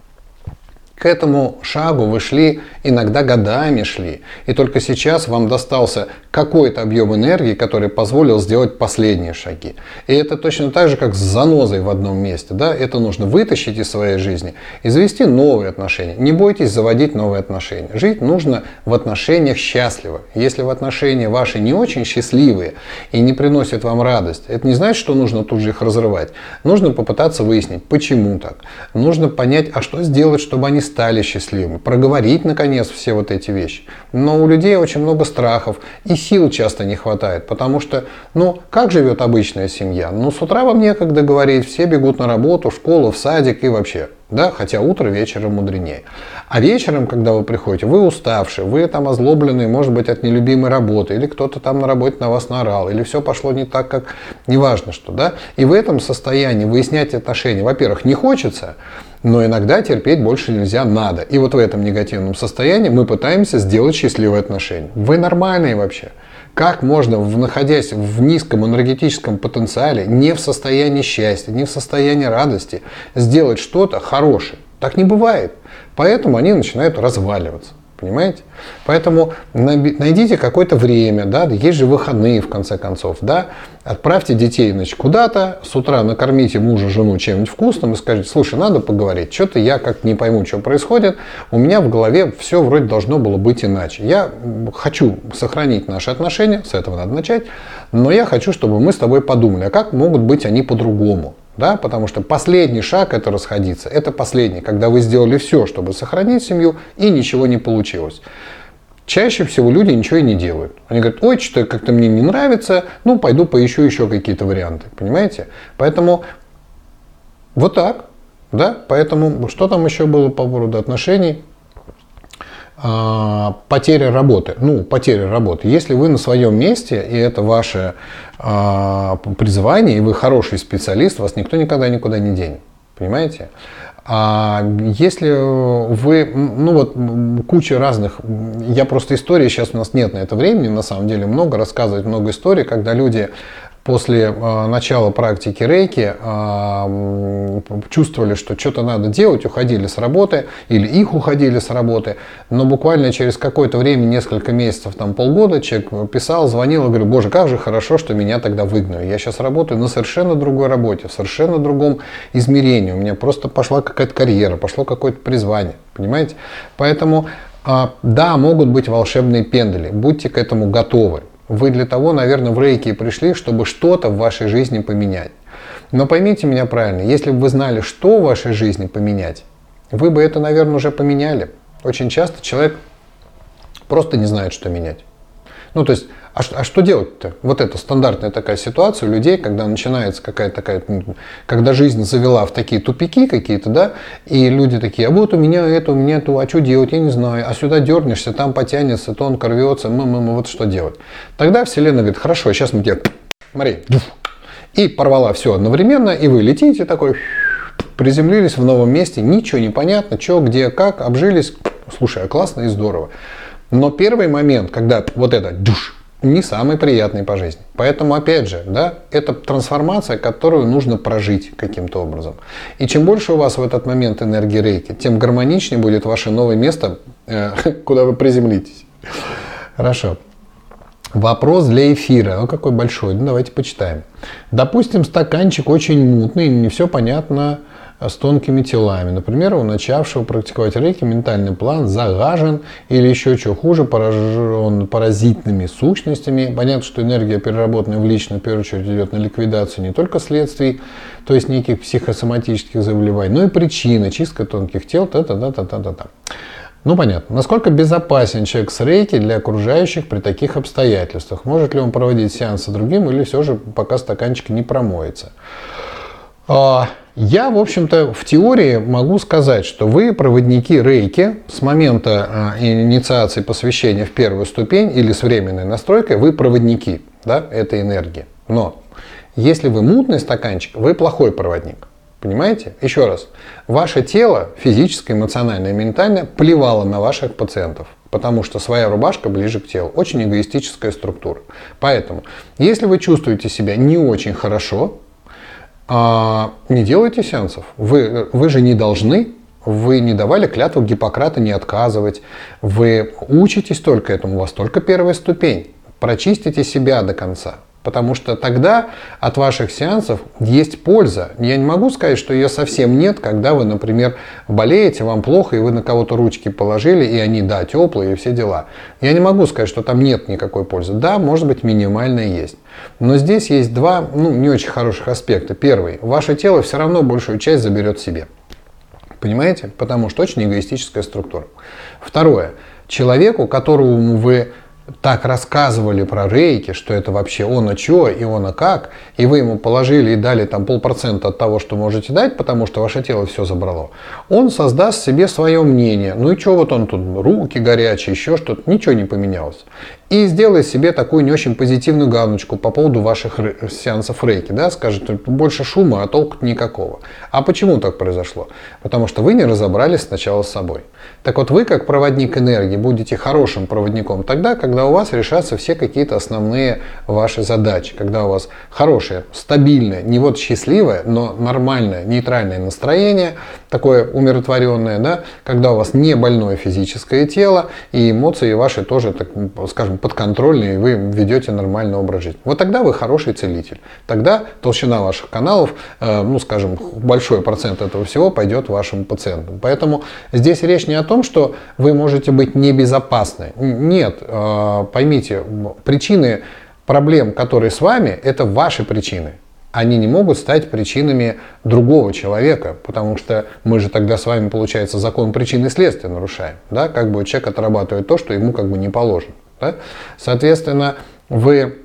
Speaker 1: К этому шагу вы шли, иногда годами шли, и только сейчас вам достался какой-то объем энергии, который позволил сделать последние шаги. И это точно так же, как с занозой в одном месте. Да? Это нужно вытащить из своей жизни и завести новые отношения. Не бойтесь заводить новые отношения. Жить нужно в отношениях счастливо. Если в отношения ваши не очень счастливые и не приносят вам радость, это не значит, что нужно тут же их разрывать. Нужно попытаться выяснить, почему так. Нужно понять, а что сделать, чтобы они стали счастливыми, проговорить наконец все вот эти вещи. Но у людей очень много страхов и сил часто не хватает, потому что, ну, как живет обычная семья? Ну, с утра вам некогда говорить, все бегут на работу, в школу, в садик и вообще. Да, хотя утро вечером мудренее. А вечером, когда вы приходите, вы уставшие, вы там озлобленные, может быть, от нелюбимой работы, или кто-то там на работе на вас наорал, или все пошло не так, как неважно что, да. И в этом состоянии выяснять отношения, во-первых, не хочется, но иногда терпеть больше нельзя, надо. И вот в этом негативном состоянии мы пытаемся сделать счастливые отношения. Вы нормальные вообще. Как можно, находясь в низком энергетическом потенциале, не в состоянии счастья, не в состоянии радости, сделать что-то хорошее? Так не бывает. Поэтому они начинают разваливаться. Понимаете? Поэтому найдите какое-то время, да, есть же выходные в конце концов, да, отправьте детей значит, куда-то, с утра накормите мужа, жену чем-нибудь вкусным и скажите, слушай, надо поговорить, что-то я как не пойму, что происходит, у меня в голове все вроде должно было быть иначе. Я хочу сохранить наши отношения, с этого надо начать, но я хочу, чтобы мы с тобой подумали, а как могут быть они по-другому. Да? Потому что последний шаг это расходиться. Это последний, когда вы сделали все, чтобы сохранить семью, и ничего не получилось. Чаще всего люди ничего и не делают. Они говорят, ой, что-то как-то мне не нравится, ну пойду поищу еще какие-то варианты. Понимаете? Поэтому вот так. Да? Поэтому что там еще было по поводу отношений? А, потеря работы. Ну, потеря работы. Если вы на своем месте, и это ваше а, призвание, и вы хороший специалист, вас никто никогда никуда не денет. Понимаете? А если вы, ну вот куча разных, я просто истории, сейчас у нас нет на это времени, на самом деле много, рассказывать много историй, когда люди после э, начала практики рейки э, чувствовали, что что-то надо делать, уходили с работы или их уходили с работы, но буквально через какое-то время, несколько месяцев, там полгода, человек писал, звонил и говорил, боже, как же хорошо, что меня тогда выгнали. Я сейчас работаю на совершенно другой работе, в совершенно другом измерении. У меня просто пошла какая-то карьера, пошло какое-то призвание, понимаете? Поэтому э, да, могут быть волшебные пендали, будьте к этому готовы. Вы для того, наверное, в рейке пришли, чтобы что-то в вашей жизни поменять. Но поймите меня правильно, если бы вы знали, что в вашей жизни поменять, вы бы это, наверное, уже поменяли. Очень часто человек просто не знает, что менять. Ну, то есть, а, а что делать-то? Вот это стандартная такая ситуация у людей, когда начинается какая-то такая, когда жизнь завела в такие тупики какие-то, да, и люди такие, а вот у меня это, у меня то, а что делать, я не знаю, а сюда дернешься, там потянется, тонко рвется, мы, мы, мы, вот что делать? Тогда Вселенная говорит, хорошо, сейчас мы тебе, смотри, и порвала все одновременно, и вы летите такой, приземлились в новом месте, ничего не понятно, что, где, как, обжились, слушай, а классно и здорово. Но первый момент, когда вот это дюш, не самый приятный по жизни. Поэтому, опять же, да, это трансформация, которую нужно прожить каким-то образом. И чем больше у вас в этот момент энергии рейки, тем гармоничнее будет ваше новое место, э, <laughs> куда вы приземлитесь. Хорошо. Вопрос для эфира. Ну, какой большой. Ну, давайте почитаем. Допустим, стаканчик очень мутный, не все понятно с тонкими телами. Например, у начавшего практиковать рейки ментальный план загажен или еще что хуже, поражен паразитными сущностями. Понятно, что энергия, переработанная в лично, в первую очередь, идет на ликвидацию не только следствий, то есть неких психосоматических заболеваний, но и причины, чистка тонких тел, та-та-та-та-та-та. Ну, понятно. Насколько безопасен человек с рейки для окружающих при таких обстоятельствах? Может ли он проводить сеансы другим или все же пока стаканчик не промоется? А, Я, в общем-то, в теории могу сказать, что вы проводники рейки с момента э, инициации посвящения в первую ступень или с временной настройкой, вы проводники да, этой энергии. Но если вы мутный стаканчик, вы плохой проводник. Понимаете? Еще раз. Ваше тело, физическое, эмоциональное, ментальное, плевало на ваших пациентов. Потому что своя рубашка ближе к телу. Очень эгоистическая структура. Поэтому, если вы чувствуете себя не очень хорошо, а, не делайте сеансов. Вы, вы же не должны, вы не давали клятву Гиппократа не отказывать. Вы учитесь только этому, у вас только первая ступень. Прочистите себя до конца. Потому что тогда от ваших сеансов есть польза. Я не могу сказать, что ее совсем нет, когда вы, например, болеете, вам плохо, и вы на кого-то ручки положили, и они, да, теплые, и все дела. Я не могу сказать, что там нет никакой пользы. Да, может быть, минимальная есть. Но здесь есть два, ну, не очень хороших аспекта. Первый. Ваше тело все равно большую часть заберет себе. Понимаете? Потому что очень эгоистическая структура. Второе. Человеку, которому вы так рассказывали про рейки, что это вообще он а чё и он а как, и вы ему положили и дали там полпроцента от того, что можете дать, потому что ваше тело все забрало, он создаст себе свое мнение. Ну и что вот он тут, руки горячие, еще что-то, ничего не поменялось и сделай себе такую не очень позитивную галочку по поводу ваших сеансов рейки. Да? Скажет, больше шума, а толку никакого. А почему так произошло? Потому что вы не разобрались сначала с собой. Так вот, вы как проводник энергии будете хорошим проводником тогда, когда у вас решатся все какие-то основные ваши задачи. Когда у вас хорошее, стабильное, не вот счастливое, но нормальное, нейтральное настроение, такое умиротворенное, да? когда у вас не больное физическое тело, и эмоции ваши тоже, так, скажем, подконтрольны, и вы ведете нормальный образ жизни. Вот тогда вы хороший целитель. Тогда толщина ваших каналов, э, ну, скажем, большой процент этого всего пойдет вашим пациентам. Поэтому здесь речь не о том, что вы можете быть небезопасны. Нет, э, поймите, причины проблем, которые с вами, это ваши причины они не могут стать причинами другого человека, потому что мы же тогда с вами, получается, закон причины и следствия нарушаем. Да? Как бы человек отрабатывает то, что ему как бы не положено. Да? Соответственно, вы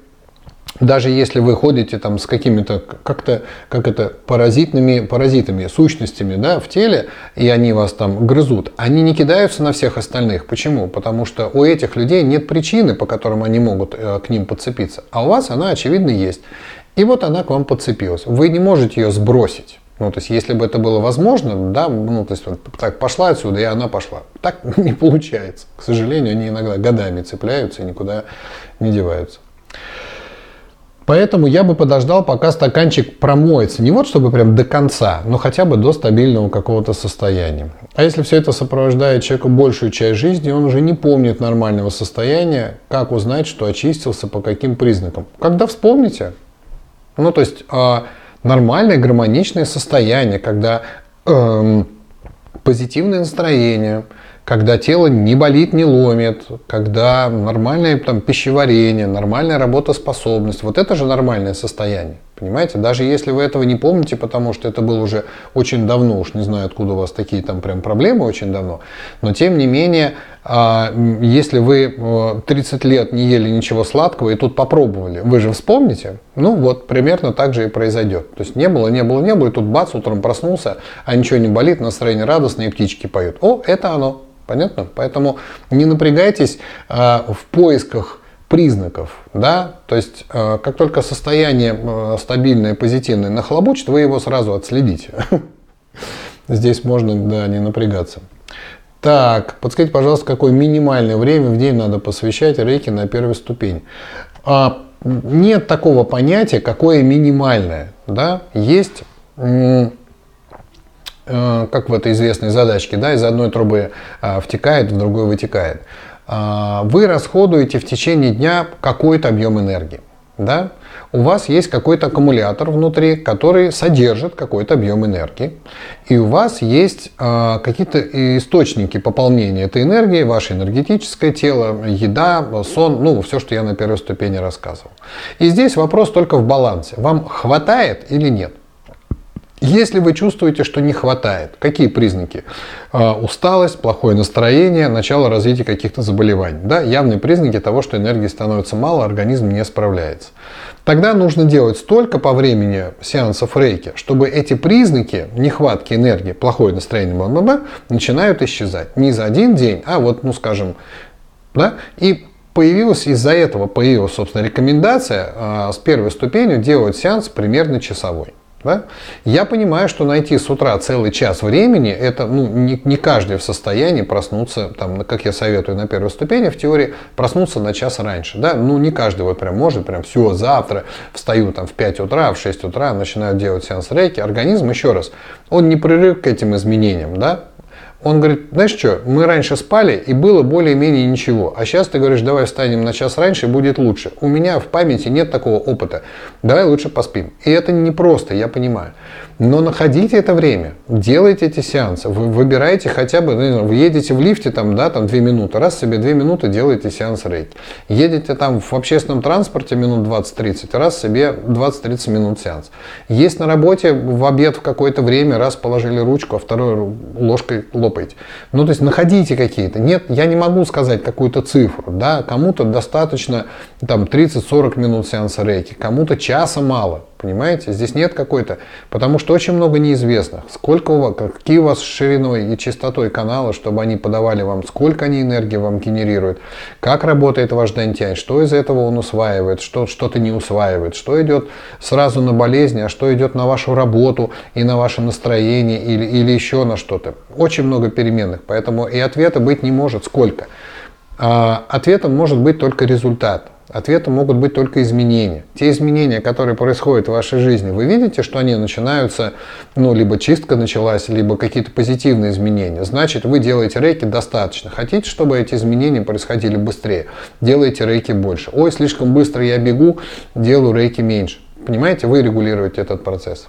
Speaker 1: даже если вы ходите там с какими-то как-то как это паразитными паразитами сущностями да, в теле и они вас там грызут они не кидаются на всех остальных почему потому что у этих людей нет причины по которым они могут э, к ним подцепиться а у вас она очевидно есть и вот она к вам подцепилась вы не можете ее сбросить ну, то есть, если бы это было возможно, да, ну, то есть, вот так пошла отсюда, и она пошла. Так <laughs> не получается. К сожалению, они иногда годами цепляются и никуда не деваются. Поэтому я бы подождал, пока стаканчик промоется. Не вот чтобы прям до конца, но хотя бы до стабильного какого-то состояния. А если все это сопровождает человеку большую часть жизни, он уже не помнит нормального состояния, как узнать, что очистился, по каким признакам. Когда вспомните. Ну, то есть а, нормальное гармоничное состояние, когда эм, позитивное настроение, когда тело не болит, не ломит, когда нормальное там, пищеварение, нормальная работоспособность. Вот это же нормальное состояние. Понимаете, даже если вы этого не помните, потому что это было уже очень давно, уж не знаю, откуда у вас такие там прям проблемы очень давно, но тем не менее, а, если вы 30 э, лет не ели ничего сладкого и тут попробовали, вы же вспомните, ну вот примерно так же и произойдет. То есть не было, не было, не было, и тут бац, утром проснулся, а ничего не болит, настроение радостное, и птички поют. О, это оно. Понятно? Поэтому не напрягайтесь а, в поисках признаков, да, то есть э, как только состояние э, стабильное, позитивное нахлобучит, вы его сразу отследите. <laughs> Здесь можно, да, не напрягаться. Так, подскажите, пожалуйста, какое минимальное время в день надо посвящать рейки на первую ступень? А, нет такого понятия, какое минимальное, да, есть э, как в этой известной задачке, да, из одной трубы а, втекает, в другую вытекает. А, вы расходуете в течение дня какой-то объем энергии. Да? У вас есть какой-то аккумулятор внутри, который содержит какой-то объем энергии. И у вас есть э, какие-то источники пополнения этой энергии, ваше энергетическое тело, еда, сон, ну, все, что я на первой ступени рассказывал. И здесь вопрос только в балансе. Вам хватает или нет? Если вы чувствуете, что не хватает, какие признаки? А, усталость, плохое настроение, начало развития каких-то заболеваний. Да, явные признаки того, что энергии становится мало, организм не справляется. Тогда нужно делать столько по времени сеансов рейки, чтобы эти признаки нехватки энергии, плохое настроение, бла -бла -бла, начинают исчезать. Не за один день, а вот, ну скажем, да, и появилась из-за этого появилась, собственно, рекомендация э, с первой ступенью делать сеанс примерно часовой. Да? Я понимаю, что найти с утра целый час времени, это ну, не, не каждый в состоянии проснуться, там, как я советую на первой ступени, в теории, проснуться на час раньше. Да? Ну, не каждый вот прям может, прям все, завтра встаю там в 5 утра, в 6 утра, начинаю делать сеанс рейки. Организм, еще раз, он не привык к этим изменениям, да? Он говорит, знаешь что, мы раньше спали и было более-менее ничего, а сейчас ты говоришь, давай встанем на час раньше, будет лучше. У меня в памяти нет такого опыта, давай лучше поспим. И это не просто, я понимаю. Но находите это время, делайте эти сеансы, вы выбираете хотя бы, ну, вы едете в лифте, там, да, там 2 минуты, раз себе 2 минуты делаете сеанс рейки. Едете там в общественном транспорте минут 20-30, раз себе 20-30 минут сеанс. Есть на работе в обед в какое-то время, раз положили ручку, а второй ложкой лопаете. Ну, то есть находите какие-то. Нет, я не могу сказать какую-то цифру, да, кому-то достаточно там 30-40 минут сеанса рейки, кому-то часа мало. Понимаете? Здесь нет какой-то, потому что очень много неизвестных. Сколько у вас, какие у вас шириной и частотой канала, чтобы они подавали вам, сколько они энергии вам генерируют, как работает ваш дантянь, что из этого он усваивает, что что-то не усваивает, что идет сразу на болезни, а что идет на вашу работу и на ваше настроение или, или еще на что-то. Очень много переменных, поэтому и ответа быть не может. Сколько? А, ответом может быть только результат. Ответом могут быть только изменения. Те изменения, которые происходят в вашей жизни, вы видите, что они начинаются, ну, либо чистка началась, либо какие-то позитивные изменения. Значит, вы делаете рейки достаточно. Хотите, чтобы эти изменения происходили быстрее? Делайте рейки больше. Ой, слишком быстро я бегу, делаю рейки меньше. Понимаете, вы регулируете этот процесс.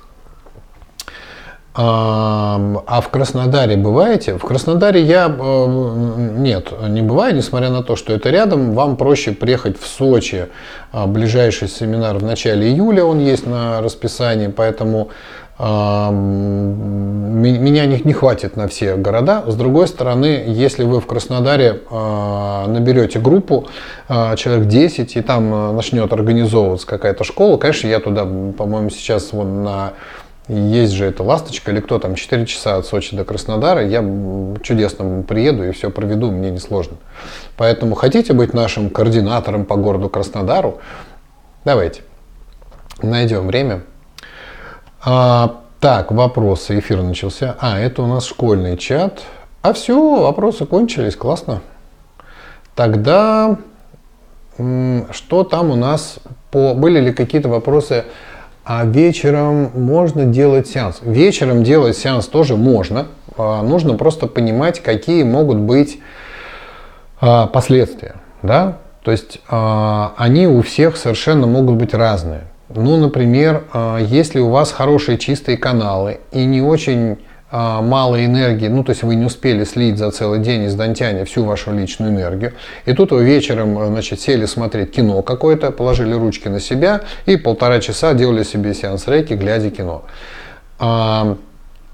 Speaker 1: А в Краснодаре бываете? В Краснодаре я э, нет, не бываю, несмотря на то, что это рядом. Вам проще приехать в Сочи. А, ближайший семинар в начале июля, он есть на расписании, поэтому меня не, не хватит на все города. С другой стороны, если вы в Краснодаре а, наберете группу, а, человек 10, и там начнет организовываться какая-то школа, конечно, я туда, по-моему, сейчас вон на есть же эта ласточка или кто там, 4 часа от Сочи до Краснодара, я чудесно приеду и все проведу, мне не сложно. Поэтому хотите быть нашим координатором по городу Краснодару, давайте, найдем время. А, так, вопросы, эфир начался. А, это у нас школьный чат. А все, вопросы кончились, классно. Тогда, что там у нас по... Были ли какие-то вопросы а вечером можно делать сеанс. Вечером делать сеанс тоже можно. А, нужно просто понимать, какие могут быть а, последствия. Да? То есть а, они у всех совершенно могут быть разные. Ну, например, если у вас хорошие чистые каналы и не очень мало энергии, ну то есть вы не успели слить за целый день из Дантяни всю вашу личную энергию, и тут вы вечером э, значит, сели смотреть кино какое-то, положили ручки на себя и полтора часа делали себе сеанс рейки, глядя кино. А,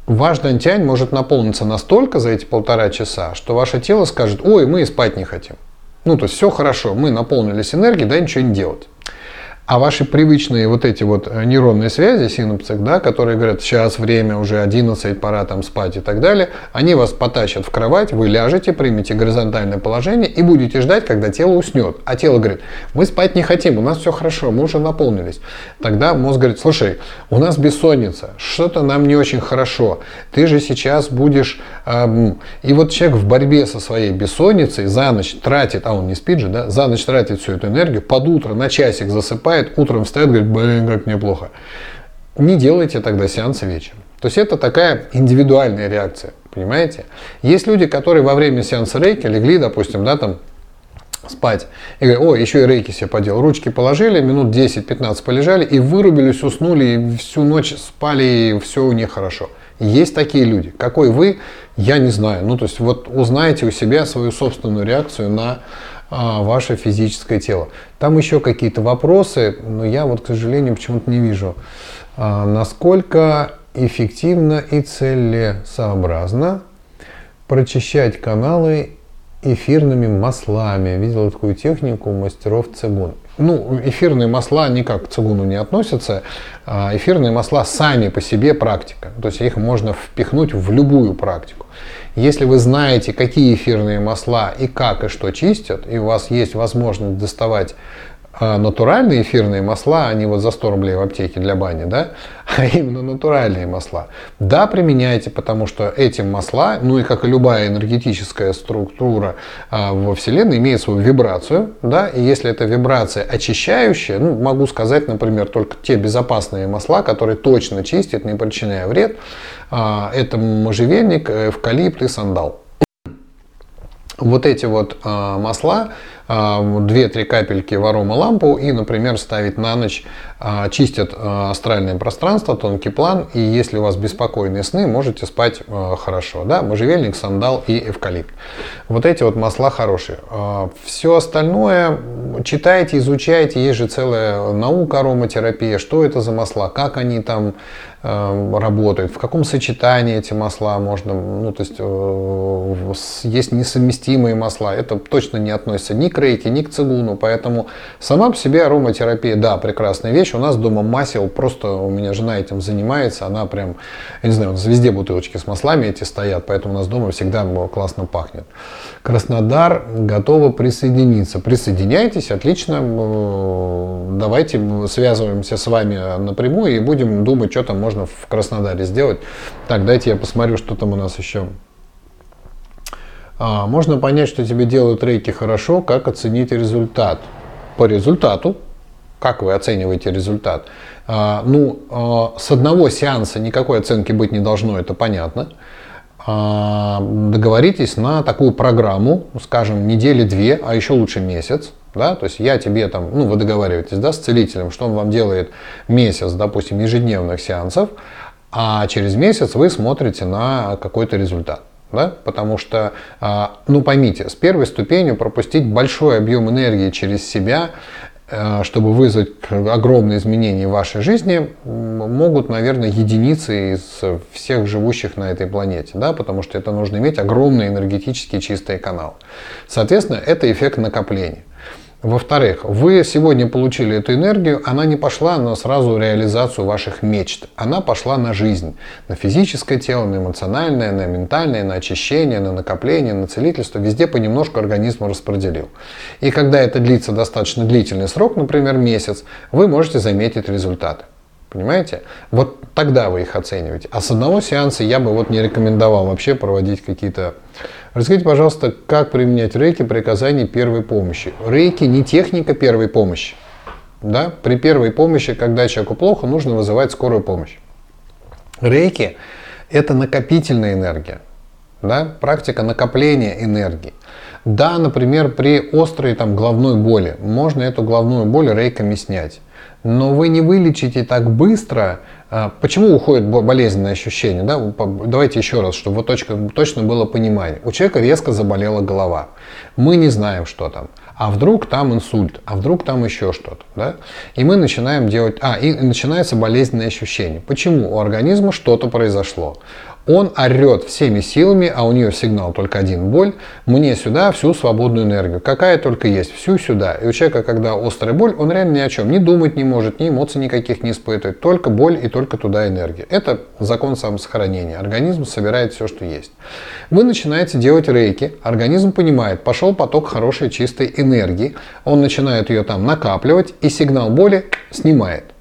Speaker 1: ваш Дантянь может наполниться настолько за эти полтора часа, что ваше тело скажет, ой, мы и спать не хотим. Ну, то есть все хорошо, мы наполнились энергией, да ничего не делать. А ваши привычные вот эти вот э, нейронные связи, синапсы, да, которые говорят, сейчас время уже 11, пора там спать и так далее, они вас потащат в кровать, вы ляжете, примете горизонтальное положение и будете ждать, когда тело уснет. А тело говорит, мы спать не хотим, у нас все хорошо, мы уже наполнились. Тогда мозг говорит, слушай, у нас бессонница, что-то нам не очень хорошо, ты же сейчас будешь... Эм... И вот человек в борьбе со своей бессонницей за ночь тратит, а он не спит же, да, за ночь тратит всю эту энергию, под утро на часик засыпает, засыпает, утром встает, говорит, блин, как мне плохо. Не делайте тогда сеансы вечером. То есть это такая индивидуальная реакция, понимаете? Есть люди, которые во время сеанса рейки легли, допустим, да, там, спать. И говорят, о, еще и рейки себе поделал. Ручки положили, минут 10-15 полежали и вырубились, уснули, и всю ночь спали, и все у них хорошо. Есть такие люди. Какой вы, я не знаю. Ну, то есть вот узнаете у себя свою собственную реакцию на ваше физическое тело. Там еще какие-то вопросы, но я вот, к сожалению, почему-то не вижу. А, насколько эффективно и целесообразно прочищать каналы эфирными маслами. Видел такую технику мастеров цигун. ну, эфирные масла никак к цигуну не относятся. А, эфирные масла сами по себе практика. То есть их можно впихнуть в любую практику. Если вы знаете, какие эфирные масла и как и что чистят, и у вас есть возможность доставать а натуральные эфирные масла, они вот за 100 рублей в аптеке для бани, да, <laughs> а именно натуральные масла. Да, применяйте, потому что эти масла, ну и как и любая энергетическая структура а, во Вселенной, имеет свою вибрацию, да, и если эта вибрация очищающая, ну, могу сказать, например, только те безопасные масла, которые точно чистят, не причиняя вред, а, это можжевельник, эвкалипт и сандал. Вот эти вот масла, 2-3 а, капельки в аромалампу и, например, ставить на ночь, а, чистят а, астральное пространство, тонкий план, и если у вас беспокойные сны, можете спать хорошо. Да? Можжевельник, сандал и эвкалипт. Вот эти вот масла хорошие. Все остальное читайте, изучайте, есть же целая наука ароматерапия, что это за масла, как они там работают, в каком сочетании эти масла можно, ну то есть э, есть несовместимые масла, это точно не относится ни к рейке, ни к цигуну. Поэтому сама по себе ароматерапия, да, прекрасная вещь. У нас дома масел, просто у меня жена этим занимается. Она прям, я не знаю, у нас везде бутылочки с маслами эти стоят, поэтому у нас дома всегда классно пахнет. Краснодар готова присоединиться. Присоединяйтесь, отлично. Давайте связываемся с вами напрямую и будем думать, что там можно в Краснодаре сделать. Так, дайте я посмотрю, что там у нас еще. А, можно понять, что тебе делают рейки хорошо, как оценить результат. По результату, как вы оцениваете результат? А, ну, а, с одного сеанса никакой оценки быть не должно, это понятно. Договоритесь на такую программу, скажем, недели две, а еще лучше месяц. Да? То есть я тебе там, ну вы договариваетесь да, с целителем, что он вам делает месяц, допустим, ежедневных сеансов, а через месяц вы смотрите на какой-то результат да? потому что, а, ну поймите, с первой ступенью пропустить большой объем энергии через себя, э, чтобы вызвать огромные изменения в вашей жизни, могут, наверное, единицы из всех живущих на этой планете, да, потому что это нужно иметь огромный энергетически чистый канал. Соответственно, это эффект накопления. Во-вторых, вы сегодня получили эту энергию, она не пошла на сразу реализацию ваших мечт, она пошла на жизнь, на физическое тело, на эмоциональное, на ментальное, на очищение, на накопление, на целительство, везде понемножку организм распределил. И когда это длится достаточно длительный срок, например, месяц, вы можете заметить результаты. Понимаете? Вот тогда вы их оцениваете. А с одного сеанса я бы вот не рекомендовал вообще проводить какие-то... Расскажите, пожалуйста, как применять рейки при оказании первой помощи. Рейки не техника первой помощи. Да? При первой помощи, когда человеку плохо, нужно вызывать скорую помощь. Рейки – это накопительная энергия. Да? Практика накопления энергии. Да, например, при острой там, головной боли можно эту головную боль рейками снять но вы не вылечите так быстро. А, почему уходит болезненное ощущение? Да? Давайте еще раз, чтобы вот точно, точно было понимание. У человека резко заболела голова. Мы не знаем, что там. А вдруг там инсульт, а вдруг там еще что-то. Да? И мы начинаем делать... А, и начинается болезненное ощущение. Почему? У организма что-то произошло. Он орет всеми силами, а у нее сигнал только один – боль. Мне сюда всю свободную энергию. Какая только есть, всю сюда. И у человека, когда острая боль, он реально ни о чем не думать не может, ни эмоций никаких не испытывает. Только боль и только туда энергия. Это закон самосохранения. Организм собирает все, что есть. Вы начинаете делать рейки. Организм понимает, пошел поток хорошей чистой энергии. Он начинает ее там накапливать и сигнал боли снимает.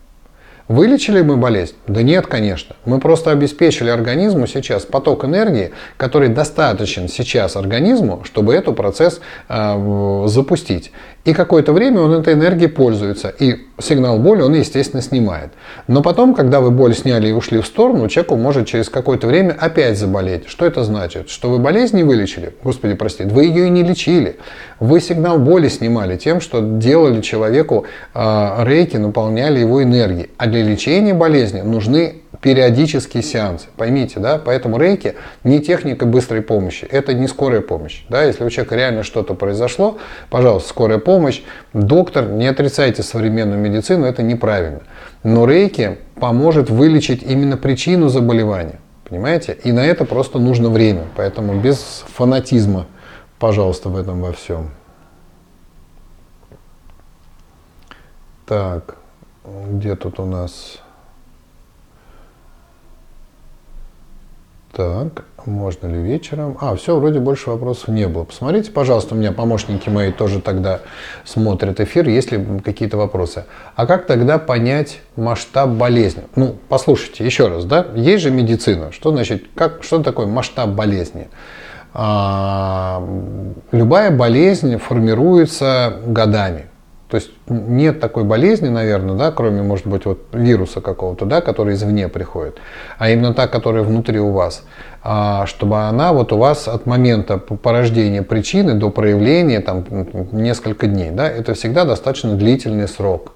Speaker 1: Вылечили мы болезнь? Да нет, конечно. Мы просто обеспечили организму сейчас поток энергии, который достаточен сейчас организму, чтобы этот процесс э, запустить. И какое-то время он этой энергией пользуется. И сигнал боли он, естественно, снимает. Но потом, когда вы боль сняли и ушли в сторону, человеку может через какое-то время опять заболеть. Что это значит? Что вы болезнь не вылечили? Господи, простите, вы ее и не лечили. Вы сигнал боли снимали тем, что делали человеку э, рейки, наполняли его энергией. А для лечения болезни нужны периодические сеансы. Поймите, да? Поэтому рейки не техника быстрой помощи. Это не скорая помощь. Да? Если у человека реально что-то произошло, пожалуйста, скорая помощь. Доктор, не отрицайте современную медицину, это неправильно. Но рейки поможет вылечить именно причину заболевания. Понимаете? И на это просто нужно время. Поэтому без фанатизма, пожалуйста, в этом во всем. Так, где тут у нас... Так, можно ли вечером? А, все, вроде больше вопросов не было. Посмотрите, пожалуйста, у меня помощники мои тоже тогда смотрят эфир, есть ли какие-то вопросы. А как тогда понять масштаб болезни? Ну, послушайте, еще раз, да, есть же медицина. Что значит, как, что такое масштаб болезни? А, любая болезнь формируется годами. То есть нет такой болезни, наверное, да, кроме, может быть, вот вируса какого-то, да, который извне приходит, а именно та, которая внутри у вас, а, чтобы она вот у вас от момента порождения причины до проявления там несколько дней, да, это всегда достаточно длительный срок.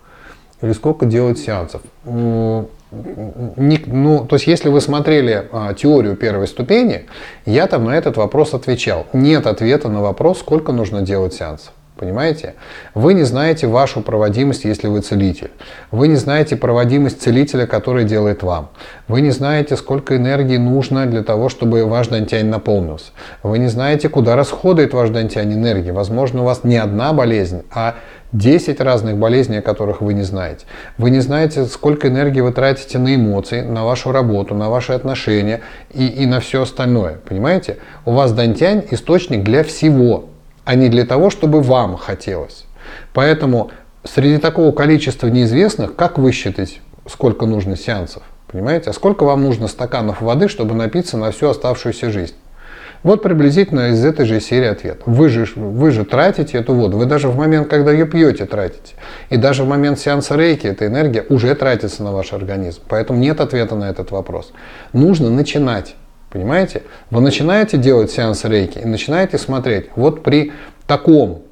Speaker 1: Или сколько делать сеансов? Ну, то есть, если вы смотрели а, теорию первой ступени, я там на этот вопрос отвечал. Нет ответа на вопрос, сколько нужно делать сеансов. Понимаете? Вы не знаете вашу проводимость, если вы целитель. Вы не знаете проводимость целителя, который делает вам. Вы не знаете, сколько энергии нужно для того, чтобы ваш дантянь наполнился. Вы не знаете, куда расходует ваш дантянь энергии. Возможно, у вас не одна болезнь, а 10 разных болезней, о которых вы не знаете. Вы не знаете, сколько энергии вы тратите на эмоции, на вашу работу, на ваши отношения и, и на все остальное. Понимаете? У вас дантянь источник для всего а не для того, чтобы вам хотелось. Поэтому среди такого количества неизвестных, как высчитать, сколько нужно сеансов? Понимаете? А сколько вам нужно стаканов воды, чтобы напиться на всю оставшуюся жизнь? Вот приблизительно из этой же серии ответ. Вы же, вы же тратите эту воду, вы даже в момент, когда ее пьете, тратите. И даже в момент сеанса рейки эта энергия уже тратится на ваш организм. Поэтому нет ответа на этот вопрос. Нужно начинать. Понимаете? Вы начинаете делать сеанс рейки и начинаете смотреть, вот при таком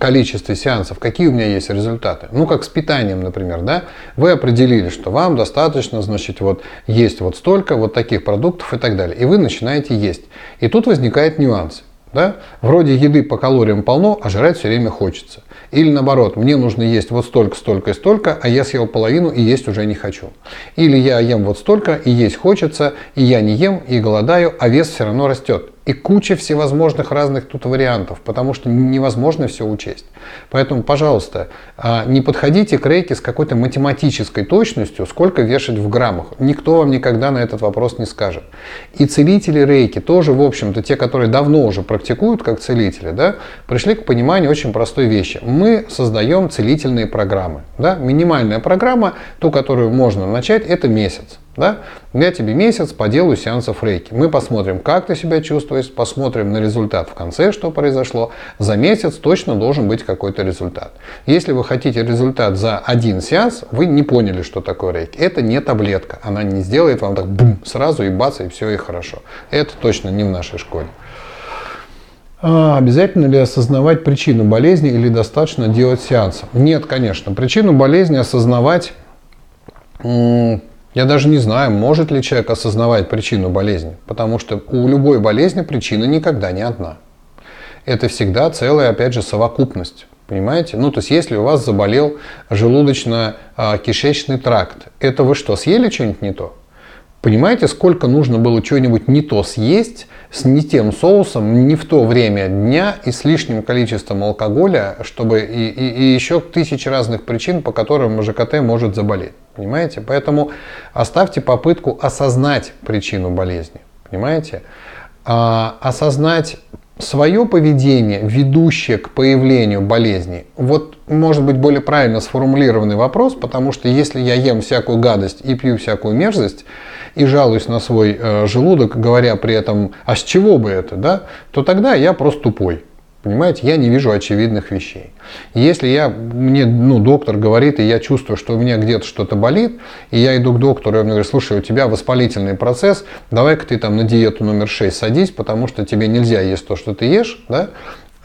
Speaker 1: количестве сеансов, какие у меня есть результаты. Ну, как с питанием, например, да, вы определили, что вам достаточно, значит, вот есть вот столько вот таких продуктов и так далее. И вы начинаете есть. И тут возникает нюанс. Да? Вроде еды по калориям полно, а жрать все время хочется. Или наоборот, мне нужно есть вот столько, столько и столько, а я съел половину и есть уже не хочу. Или я ем вот столько и есть хочется, и я не ем и голодаю, а вес все равно растет и куча всевозможных разных тут вариантов, потому что невозможно все учесть. Поэтому, пожалуйста, а, не подходите к рейке с какой-то математической точностью, сколько вешать в граммах. Никто вам никогда на этот вопрос не скажет. И целители рейки тоже, в общем-то, те, которые давно уже практикуют как целители, да, пришли к пониманию очень простой вещи. Мы создаем целительные программы. Да? Минимальная программа, ту, которую можно начать, это месяц. Да? Я тебе месяц поделаю сеансов рейки. Мы посмотрим, как ты себя чувствуешь, посмотрим на результат в конце, что произошло. За месяц точно должен быть какой-то результат. Если вы хотите результат за один сеанс, вы не поняли, что такое рейки. Это не таблетка. Она не сделает вам так бум, сразу и бац, и все, и хорошо. Это точно не в нашей школе. А обязательно ли осознавать причину болезни или достаточно делать сеансы? Нет, конечно. Причину болезни осознавать я даже не знаю, может ли человек осознавать причину болезни, потому что у любой болезни причина никогда не одна. Это всегда целая, опять же, совокупность. Понимаете? Ну, то есть, если у вас заболел желудочно-кишечный тракт, это вы что, съели что-нибудь не то? Понимаете, сколько нужно было чего-нибудь не то съесть, с не тем соусом, не в то время дня и с лишним количеством алкоголя, чтобы и, и, и еще тысячи разных причин, по которым ЖКТ может заболеть. Понимаете? Поэтому оставьте попытку осознать причину болезни. Понимаете? А, осознать свое поведение, ведущее к появлению болезни, вот может быть более правильно сформулированный вопрос, потому что если я ем всякую гадость и пью всякую мерзость, и жалуюсь на свой э, желудок, говоря при этом, а с чего бы это, да, то тогда я просто тупой. Понимаете, я не вижу очевидных вещей. Если я, мне ну, доктор говорит, и я чувствую, что у меня где-то что-то болит, и я иду к доктору, и он мне говорит, слушай, у тебя воспалительный процесс, давай-ка ты там на диету номер 6 садись, потому что тебе нельзя есть то, что ты ешь, да,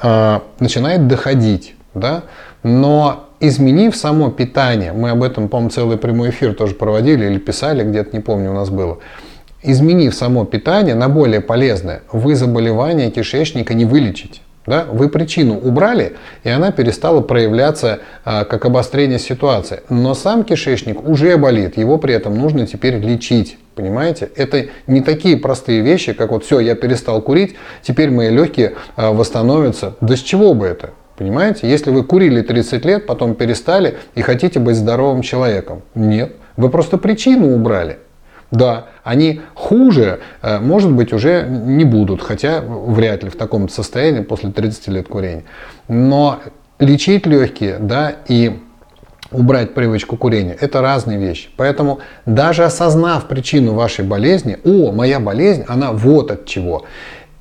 Speaker 1: а, начинает доходить, да, но изменив само питание, мы об этом, по-моему, целый прямой эфир тоже проводили или писали, где-то, не помню, у нас было, изменив само питание на более полезное, вы заболевание кишечника не вылечите. Да? Вы причину убрали, и она перестала проявляться а, как обострение ситуации. Но сам кишечник уже болит, его при этом нужно теперь лечить. Понимаете? Это не такие простые вещи, как вот все, я перестал курить, теперь мои легкие а, восстановятся. Да с чего бы это? Понимаете? Если вы курили 30 лет, потом перестали и хотите быть здоровым человеком. Нет. Вы просто причину убрали. Да, они хуже, э, может быть, уже не будут, хотя вряд ли в таком состоянии после 30 лет курения. Но лечить легкие, да, и убрать привычку курения, это разные вещи. Поэтому даже осознав причину вашей болезни, о, моя болезнь, она вот от чего.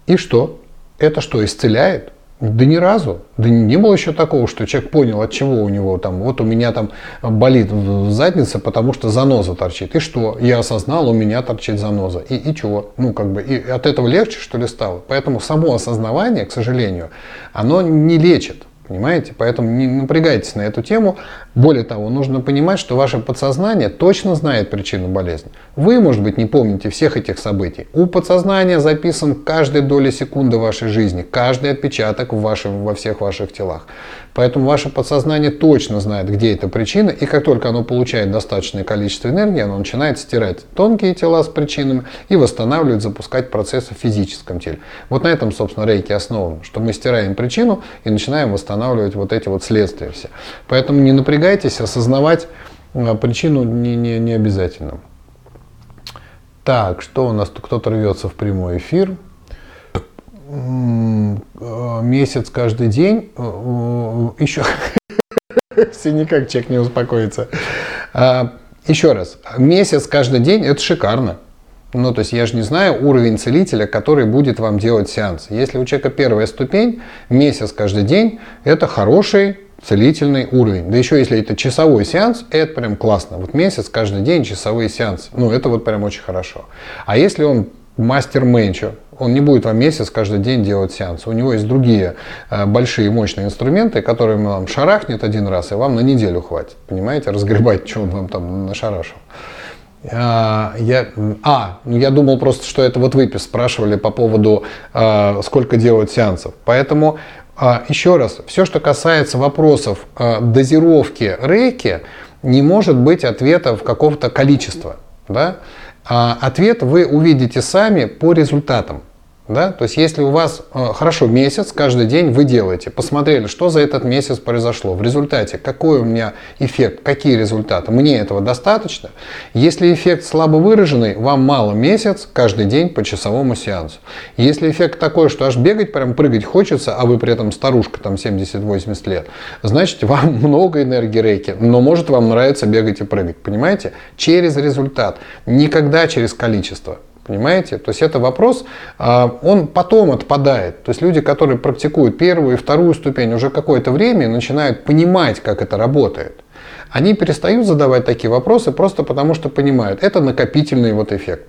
Speaker 1: И что? Это что, исцеляет? Да ни разу. Да не было еще такого, что человек понял, от чего у него там, вот у меня там болит задница, потому что заноза торчит. И что? Я осознал, у меня торчит заноза. И, и чего? Ну, как бы, и от этого легче, что ли, стало? Поэтому само осознавание, к сожалению, оно не лечит. Понимаете? Поэтому не напрягайтесь на эту тему. Более того, нужно понимать, что ваше подсознание точно знает причину болезни. Вы, может быть, не помните всех этих событий. У подсознания записан каждая доля секунды вашей жизни, каждый отпечаток в вашем, во всех ваших телах. Поэтому ваше подсознание точно знает, где эта причина, и как только оно получает достаточное количество энергии, оно начинает стирать тонкие тела с причинами и восстанавливать, запускать процессы в физическом теле. Вот на этом, собственно, рейки основан, что мы стираем причину и начинаем восстанавливать вот эти вот следствия все. Поэтому не напрягайтесь, осознавать а, причину не, не, не обязательно. Так, что у нас кто-то рвется в прямой эфир. Э, месяц каждый день, э, э, еще <laughs> все никак человек не успокоится. А, еще раз, месяц каждый день это шикарно. Ну, то есть я же не знаю уровень целителя, который будет вам делать сеанс. Если у человека первая ступень, месяц каждый день, это хороший целительный уровень. Да еще если это часовой сеанс, это прям классно. Вот месяц каждый день часовые сеансы. Ну, это вот прям очень хорошо. А если он мастер-менчер, он не будет вам месяц каждый день делать сеанс. У него есть другие э, большие мощные инструменты, которые вам шарахнет один раз, и вам на неделю хватит. Понимаете, разгребать, что он вам там нашарашил. А, я, а, ну я думал просто, что это вот вы спрашивали по поводу, а, сколько делают сеансов. Поэтому а, еще раз, все, что касается вопросов а, дозировки рейки, не может быть ответов какого-то количества. Да? А ответ вы увидите сами по результатам. Да? То есть если у вас э, хорошо месяц, каждый день вы делаете, посмотрели, что за этот месяц произошло, в результате какой у меня эффект, какие результаты, мне этого достаточно. Если эффект слабо выраженный, вам мало месяц, каждый день по часовому сеансу. Если эффект такой, что аж бегать, прям прыгать хочется, а вы при этом старушка там 70-80 лет, значит <laughs> вам много энергии рейки, но может вам нравится бегать и прыгать, понимаете? Через результат, никогда через количество. Понимаете? То есть это вопрос, а, он потом отпадает. То есть люди, которые практикуют первую и вторую ступень уже какое-то время, начинают понимать, как это работает. Они перестают задавать такие вопросы просто потому, что понимают, это накопительный вот эффект.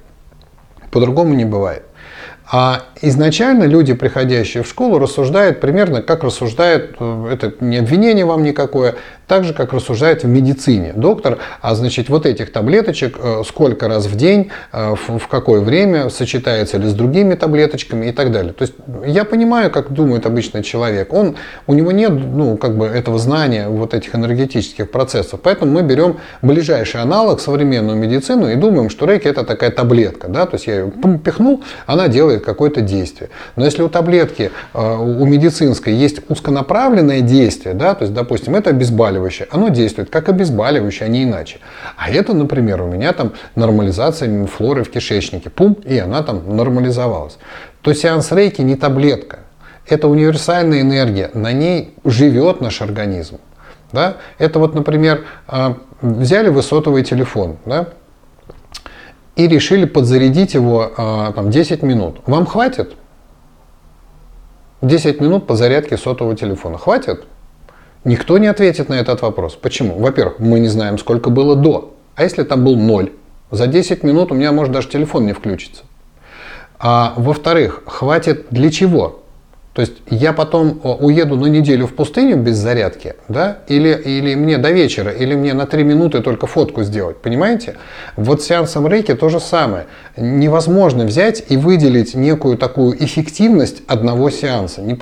Speaker 1: По-другому не бывает. А изначально люди, приходящие в школу, рассуждают примерно как рассуждает, э, это не обвинение вам никакое, так же, как рассуждает в медицине. Доктор, а значит, вот этих таблеточек э, сколько раз в день, э, в какое время, сочетается ли с другими таблеточками и так далее. То есть я понимаю, как думает обычный человек. Он, у него нет ну, как бы этого знания вот этих энергетических процессов. Поэтому мы берем ближайший аналог, современную медицину, и думаем, что рейки это такая таблетка. Да? То есть я ее пихнул, она делает какое-то действие. Но если у таблетки, э, у медицинской есть узконаправленное действие, да, то есть, допустим, это обезболивающее, оно действует как обезболивающее, а не иначе. А это, например, у меня там нормализация флоры в кишечнике. Пум, и она там нормализовалась. То сеанс рейки не таблетка. Это универсальная энергия. На ней живет наш организм. Да? Это вот, например, а, взяли вы сотовый телефон, да? И решили подзарядить его а, там, 10 минут. Вам хватит? 10 минут по зарядке сотового телефона. Хватит? Никто не ответит на этот вопрос. Почему? Во-первых, мы не знаем, сколько было до. А если там был ноль? За 10 минут у меня может даже телефон не включиться. А во-вторых, хватит для чего? То есть я потом э, уеду на неделю в пустыню без зарядки, да, или, или мне до вечера, или мне на 3 минуты только фотку сделать, понимаете? Вот с сеансом рейки то же самое. Невозможно взять и выделить некую такую эффективность одного сеанса, не,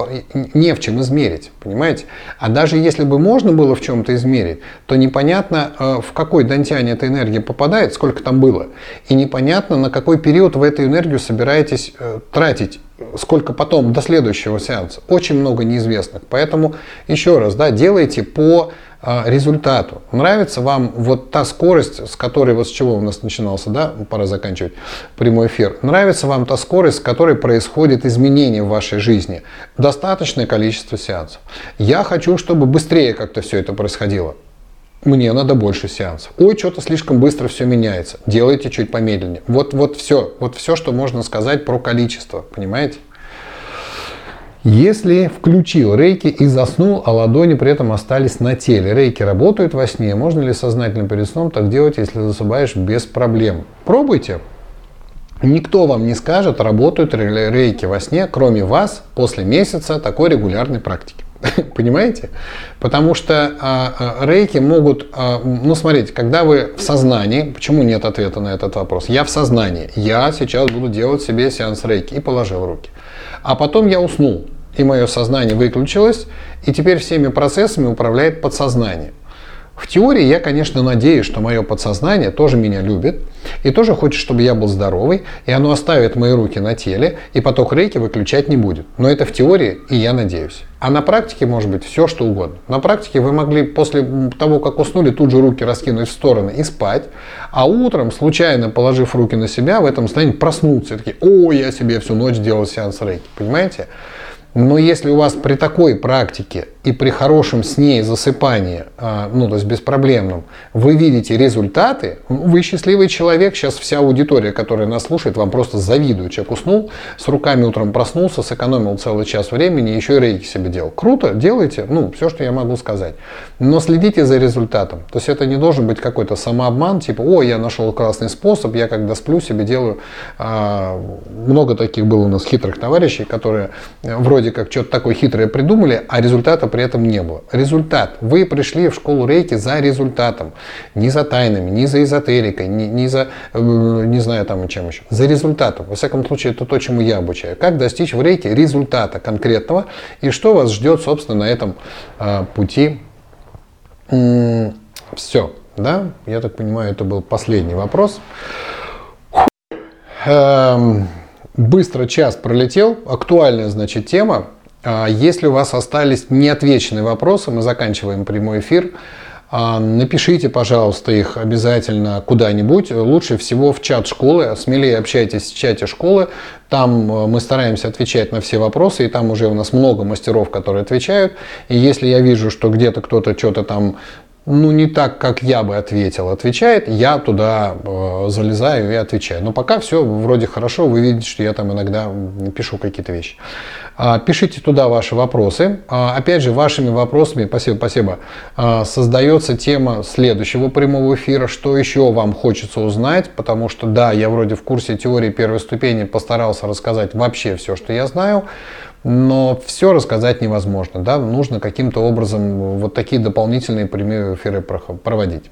Speaker 1: не в чем измерить, понимаете? А даже если бы можно было в чем-то измерить, то непонятно, э, в какой дантяне эта энергия попадает, сколько там было, и непонятно, на какой период вы эту энергию собираетесь э, тратить сколько потом до следующего сеанса. Очень много неизвестных. Поэтому еще раз, да, делайте по а, результату. Нравится вам вот та скорость, с которой, вот с чего у нас начинался, да, пора заканчивать прямой эфир. Нравится вам та скорость, с которой происходит изменение в вашей жизни. Достаточное количество сеансов. Я хочу, чтобы быстрее как-то все это происходило. Мне надо больше сеансов. Ой, что-то слишком быстро все меняется. Делайте чуть помедленнее. Вот, вот все. Вот все, что можно сказать про количество. Понимаете? Если включил рейки и заснул, а ладони при этом остались на теле. Рейки работают во сне. Можно ли сознательно перед сном так делать, если засыпаешь без проблем? Пробуйте. Никто вам не скажет, работают рейки во сне, кроме вас, после месяца такой регулярной практики. <laughs> Понимаете? Потому что а, а, рейки могут, а, ну смотрите, когда вы в сознании, почему нет ответа на этот вопрос? Я в сознании, я сейчас буду делать себе сеанс рейки и положил руки. А потом я уснул, и мое сознание выключилось, и теперь всеми процессами управляет подсознание. В теории я, конечно, надеюсь, что мое подсознание тоже меня любит и тоже хочет, чтобы я был здоровый, и оно оставит мои руки на теле, и поток рейки выключать не будет. Но это в теории, и я надеюсь. А на практике может быть все, что угодно. На практике вы могли после того, как уснули, тут же руки раскинуть в стороны и спать, а утром, случайно положив руки на себя, в этом состоянии проснуться и такие, о, я себе всю ночь делал сеанс рейки. Понимаете? Но если у вас при такой практике и при хорошем сне и засыпании, а, ну то есть беспроблемном, вы видите результаты, вы счастливый человек, сейчас вся аудитория, которая нас слушает, вам просто завидует. Человек уснул, с руками утром проснулся, сэкономил целый час времени, еще и рейки себе делал. Круто, делайте, ну все, что я могу сказать. Но следите за результатом. То есть это не должен быть какой-то самообман, типа, о, я нашел классный способ, я когда сплю себе делаю. А, много таких было у нас хитрых товарищей, которые вроде вроде как что-то такое хитрое придумали, а результата при этом не было. Результат. Вы пришли в школу рейки за результатом. Не за тайнами, не за эзотерикой, не, не за, э, не знаю там чем еще. За результатом. Во всяком случае, это то, чему я обучаю. Как достичь в рейке результата конкретного и что вас ждет, собственно, на этом э, пути. Все. Да? Я так понимаю, это был последний вопрос. Эм, Быстро час пролетел. Актуальная, значит, тема. А, если у вас остались неотвеченные вопросы, мы заканчиваем прямой эфир. А, напишите, пожалуйста, их обязательно куда-нибудь. Лучше всего в чат школы. Смелее общайтесь в чате школы. Там э, мы стараемся отвечать на все вопросы, и там уже у нас много мастеров, которые отвечают. И если я вижу, что где-то кто-то что-то там ну, не так, как я бы ответил, отвечает, я туда э, залезаю и отвечаю. Но пока все вроде хорошо, вы видите, что я там иногда пишу какие-то вещи. А, пишите туда ваши вопросы. А, опять же, вашими вопросами, спасибо, спасибо, а, создается тема следующего прямого эфира, что еще вам хочется узнать, потому что, да, я вроде в курсе теории первой ступени постарался рассказать вообще все, что я знаю, но все рассказать невозможно. Да? Нужно каким-то образом вот такие дополнительные прямые эфиры проводить.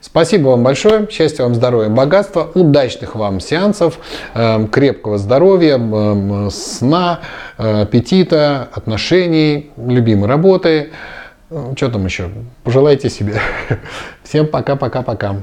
Speaker 1: Спасибо вам большое, счастья вам, здоровья, богатства, удачных вам сеансов, эм, крепкого здоровья, эм, сна, э, аппетита, отношений, любимой работы. Э, что там еще? Пожелайте себе. <laughs> Всем пока-пока-пока.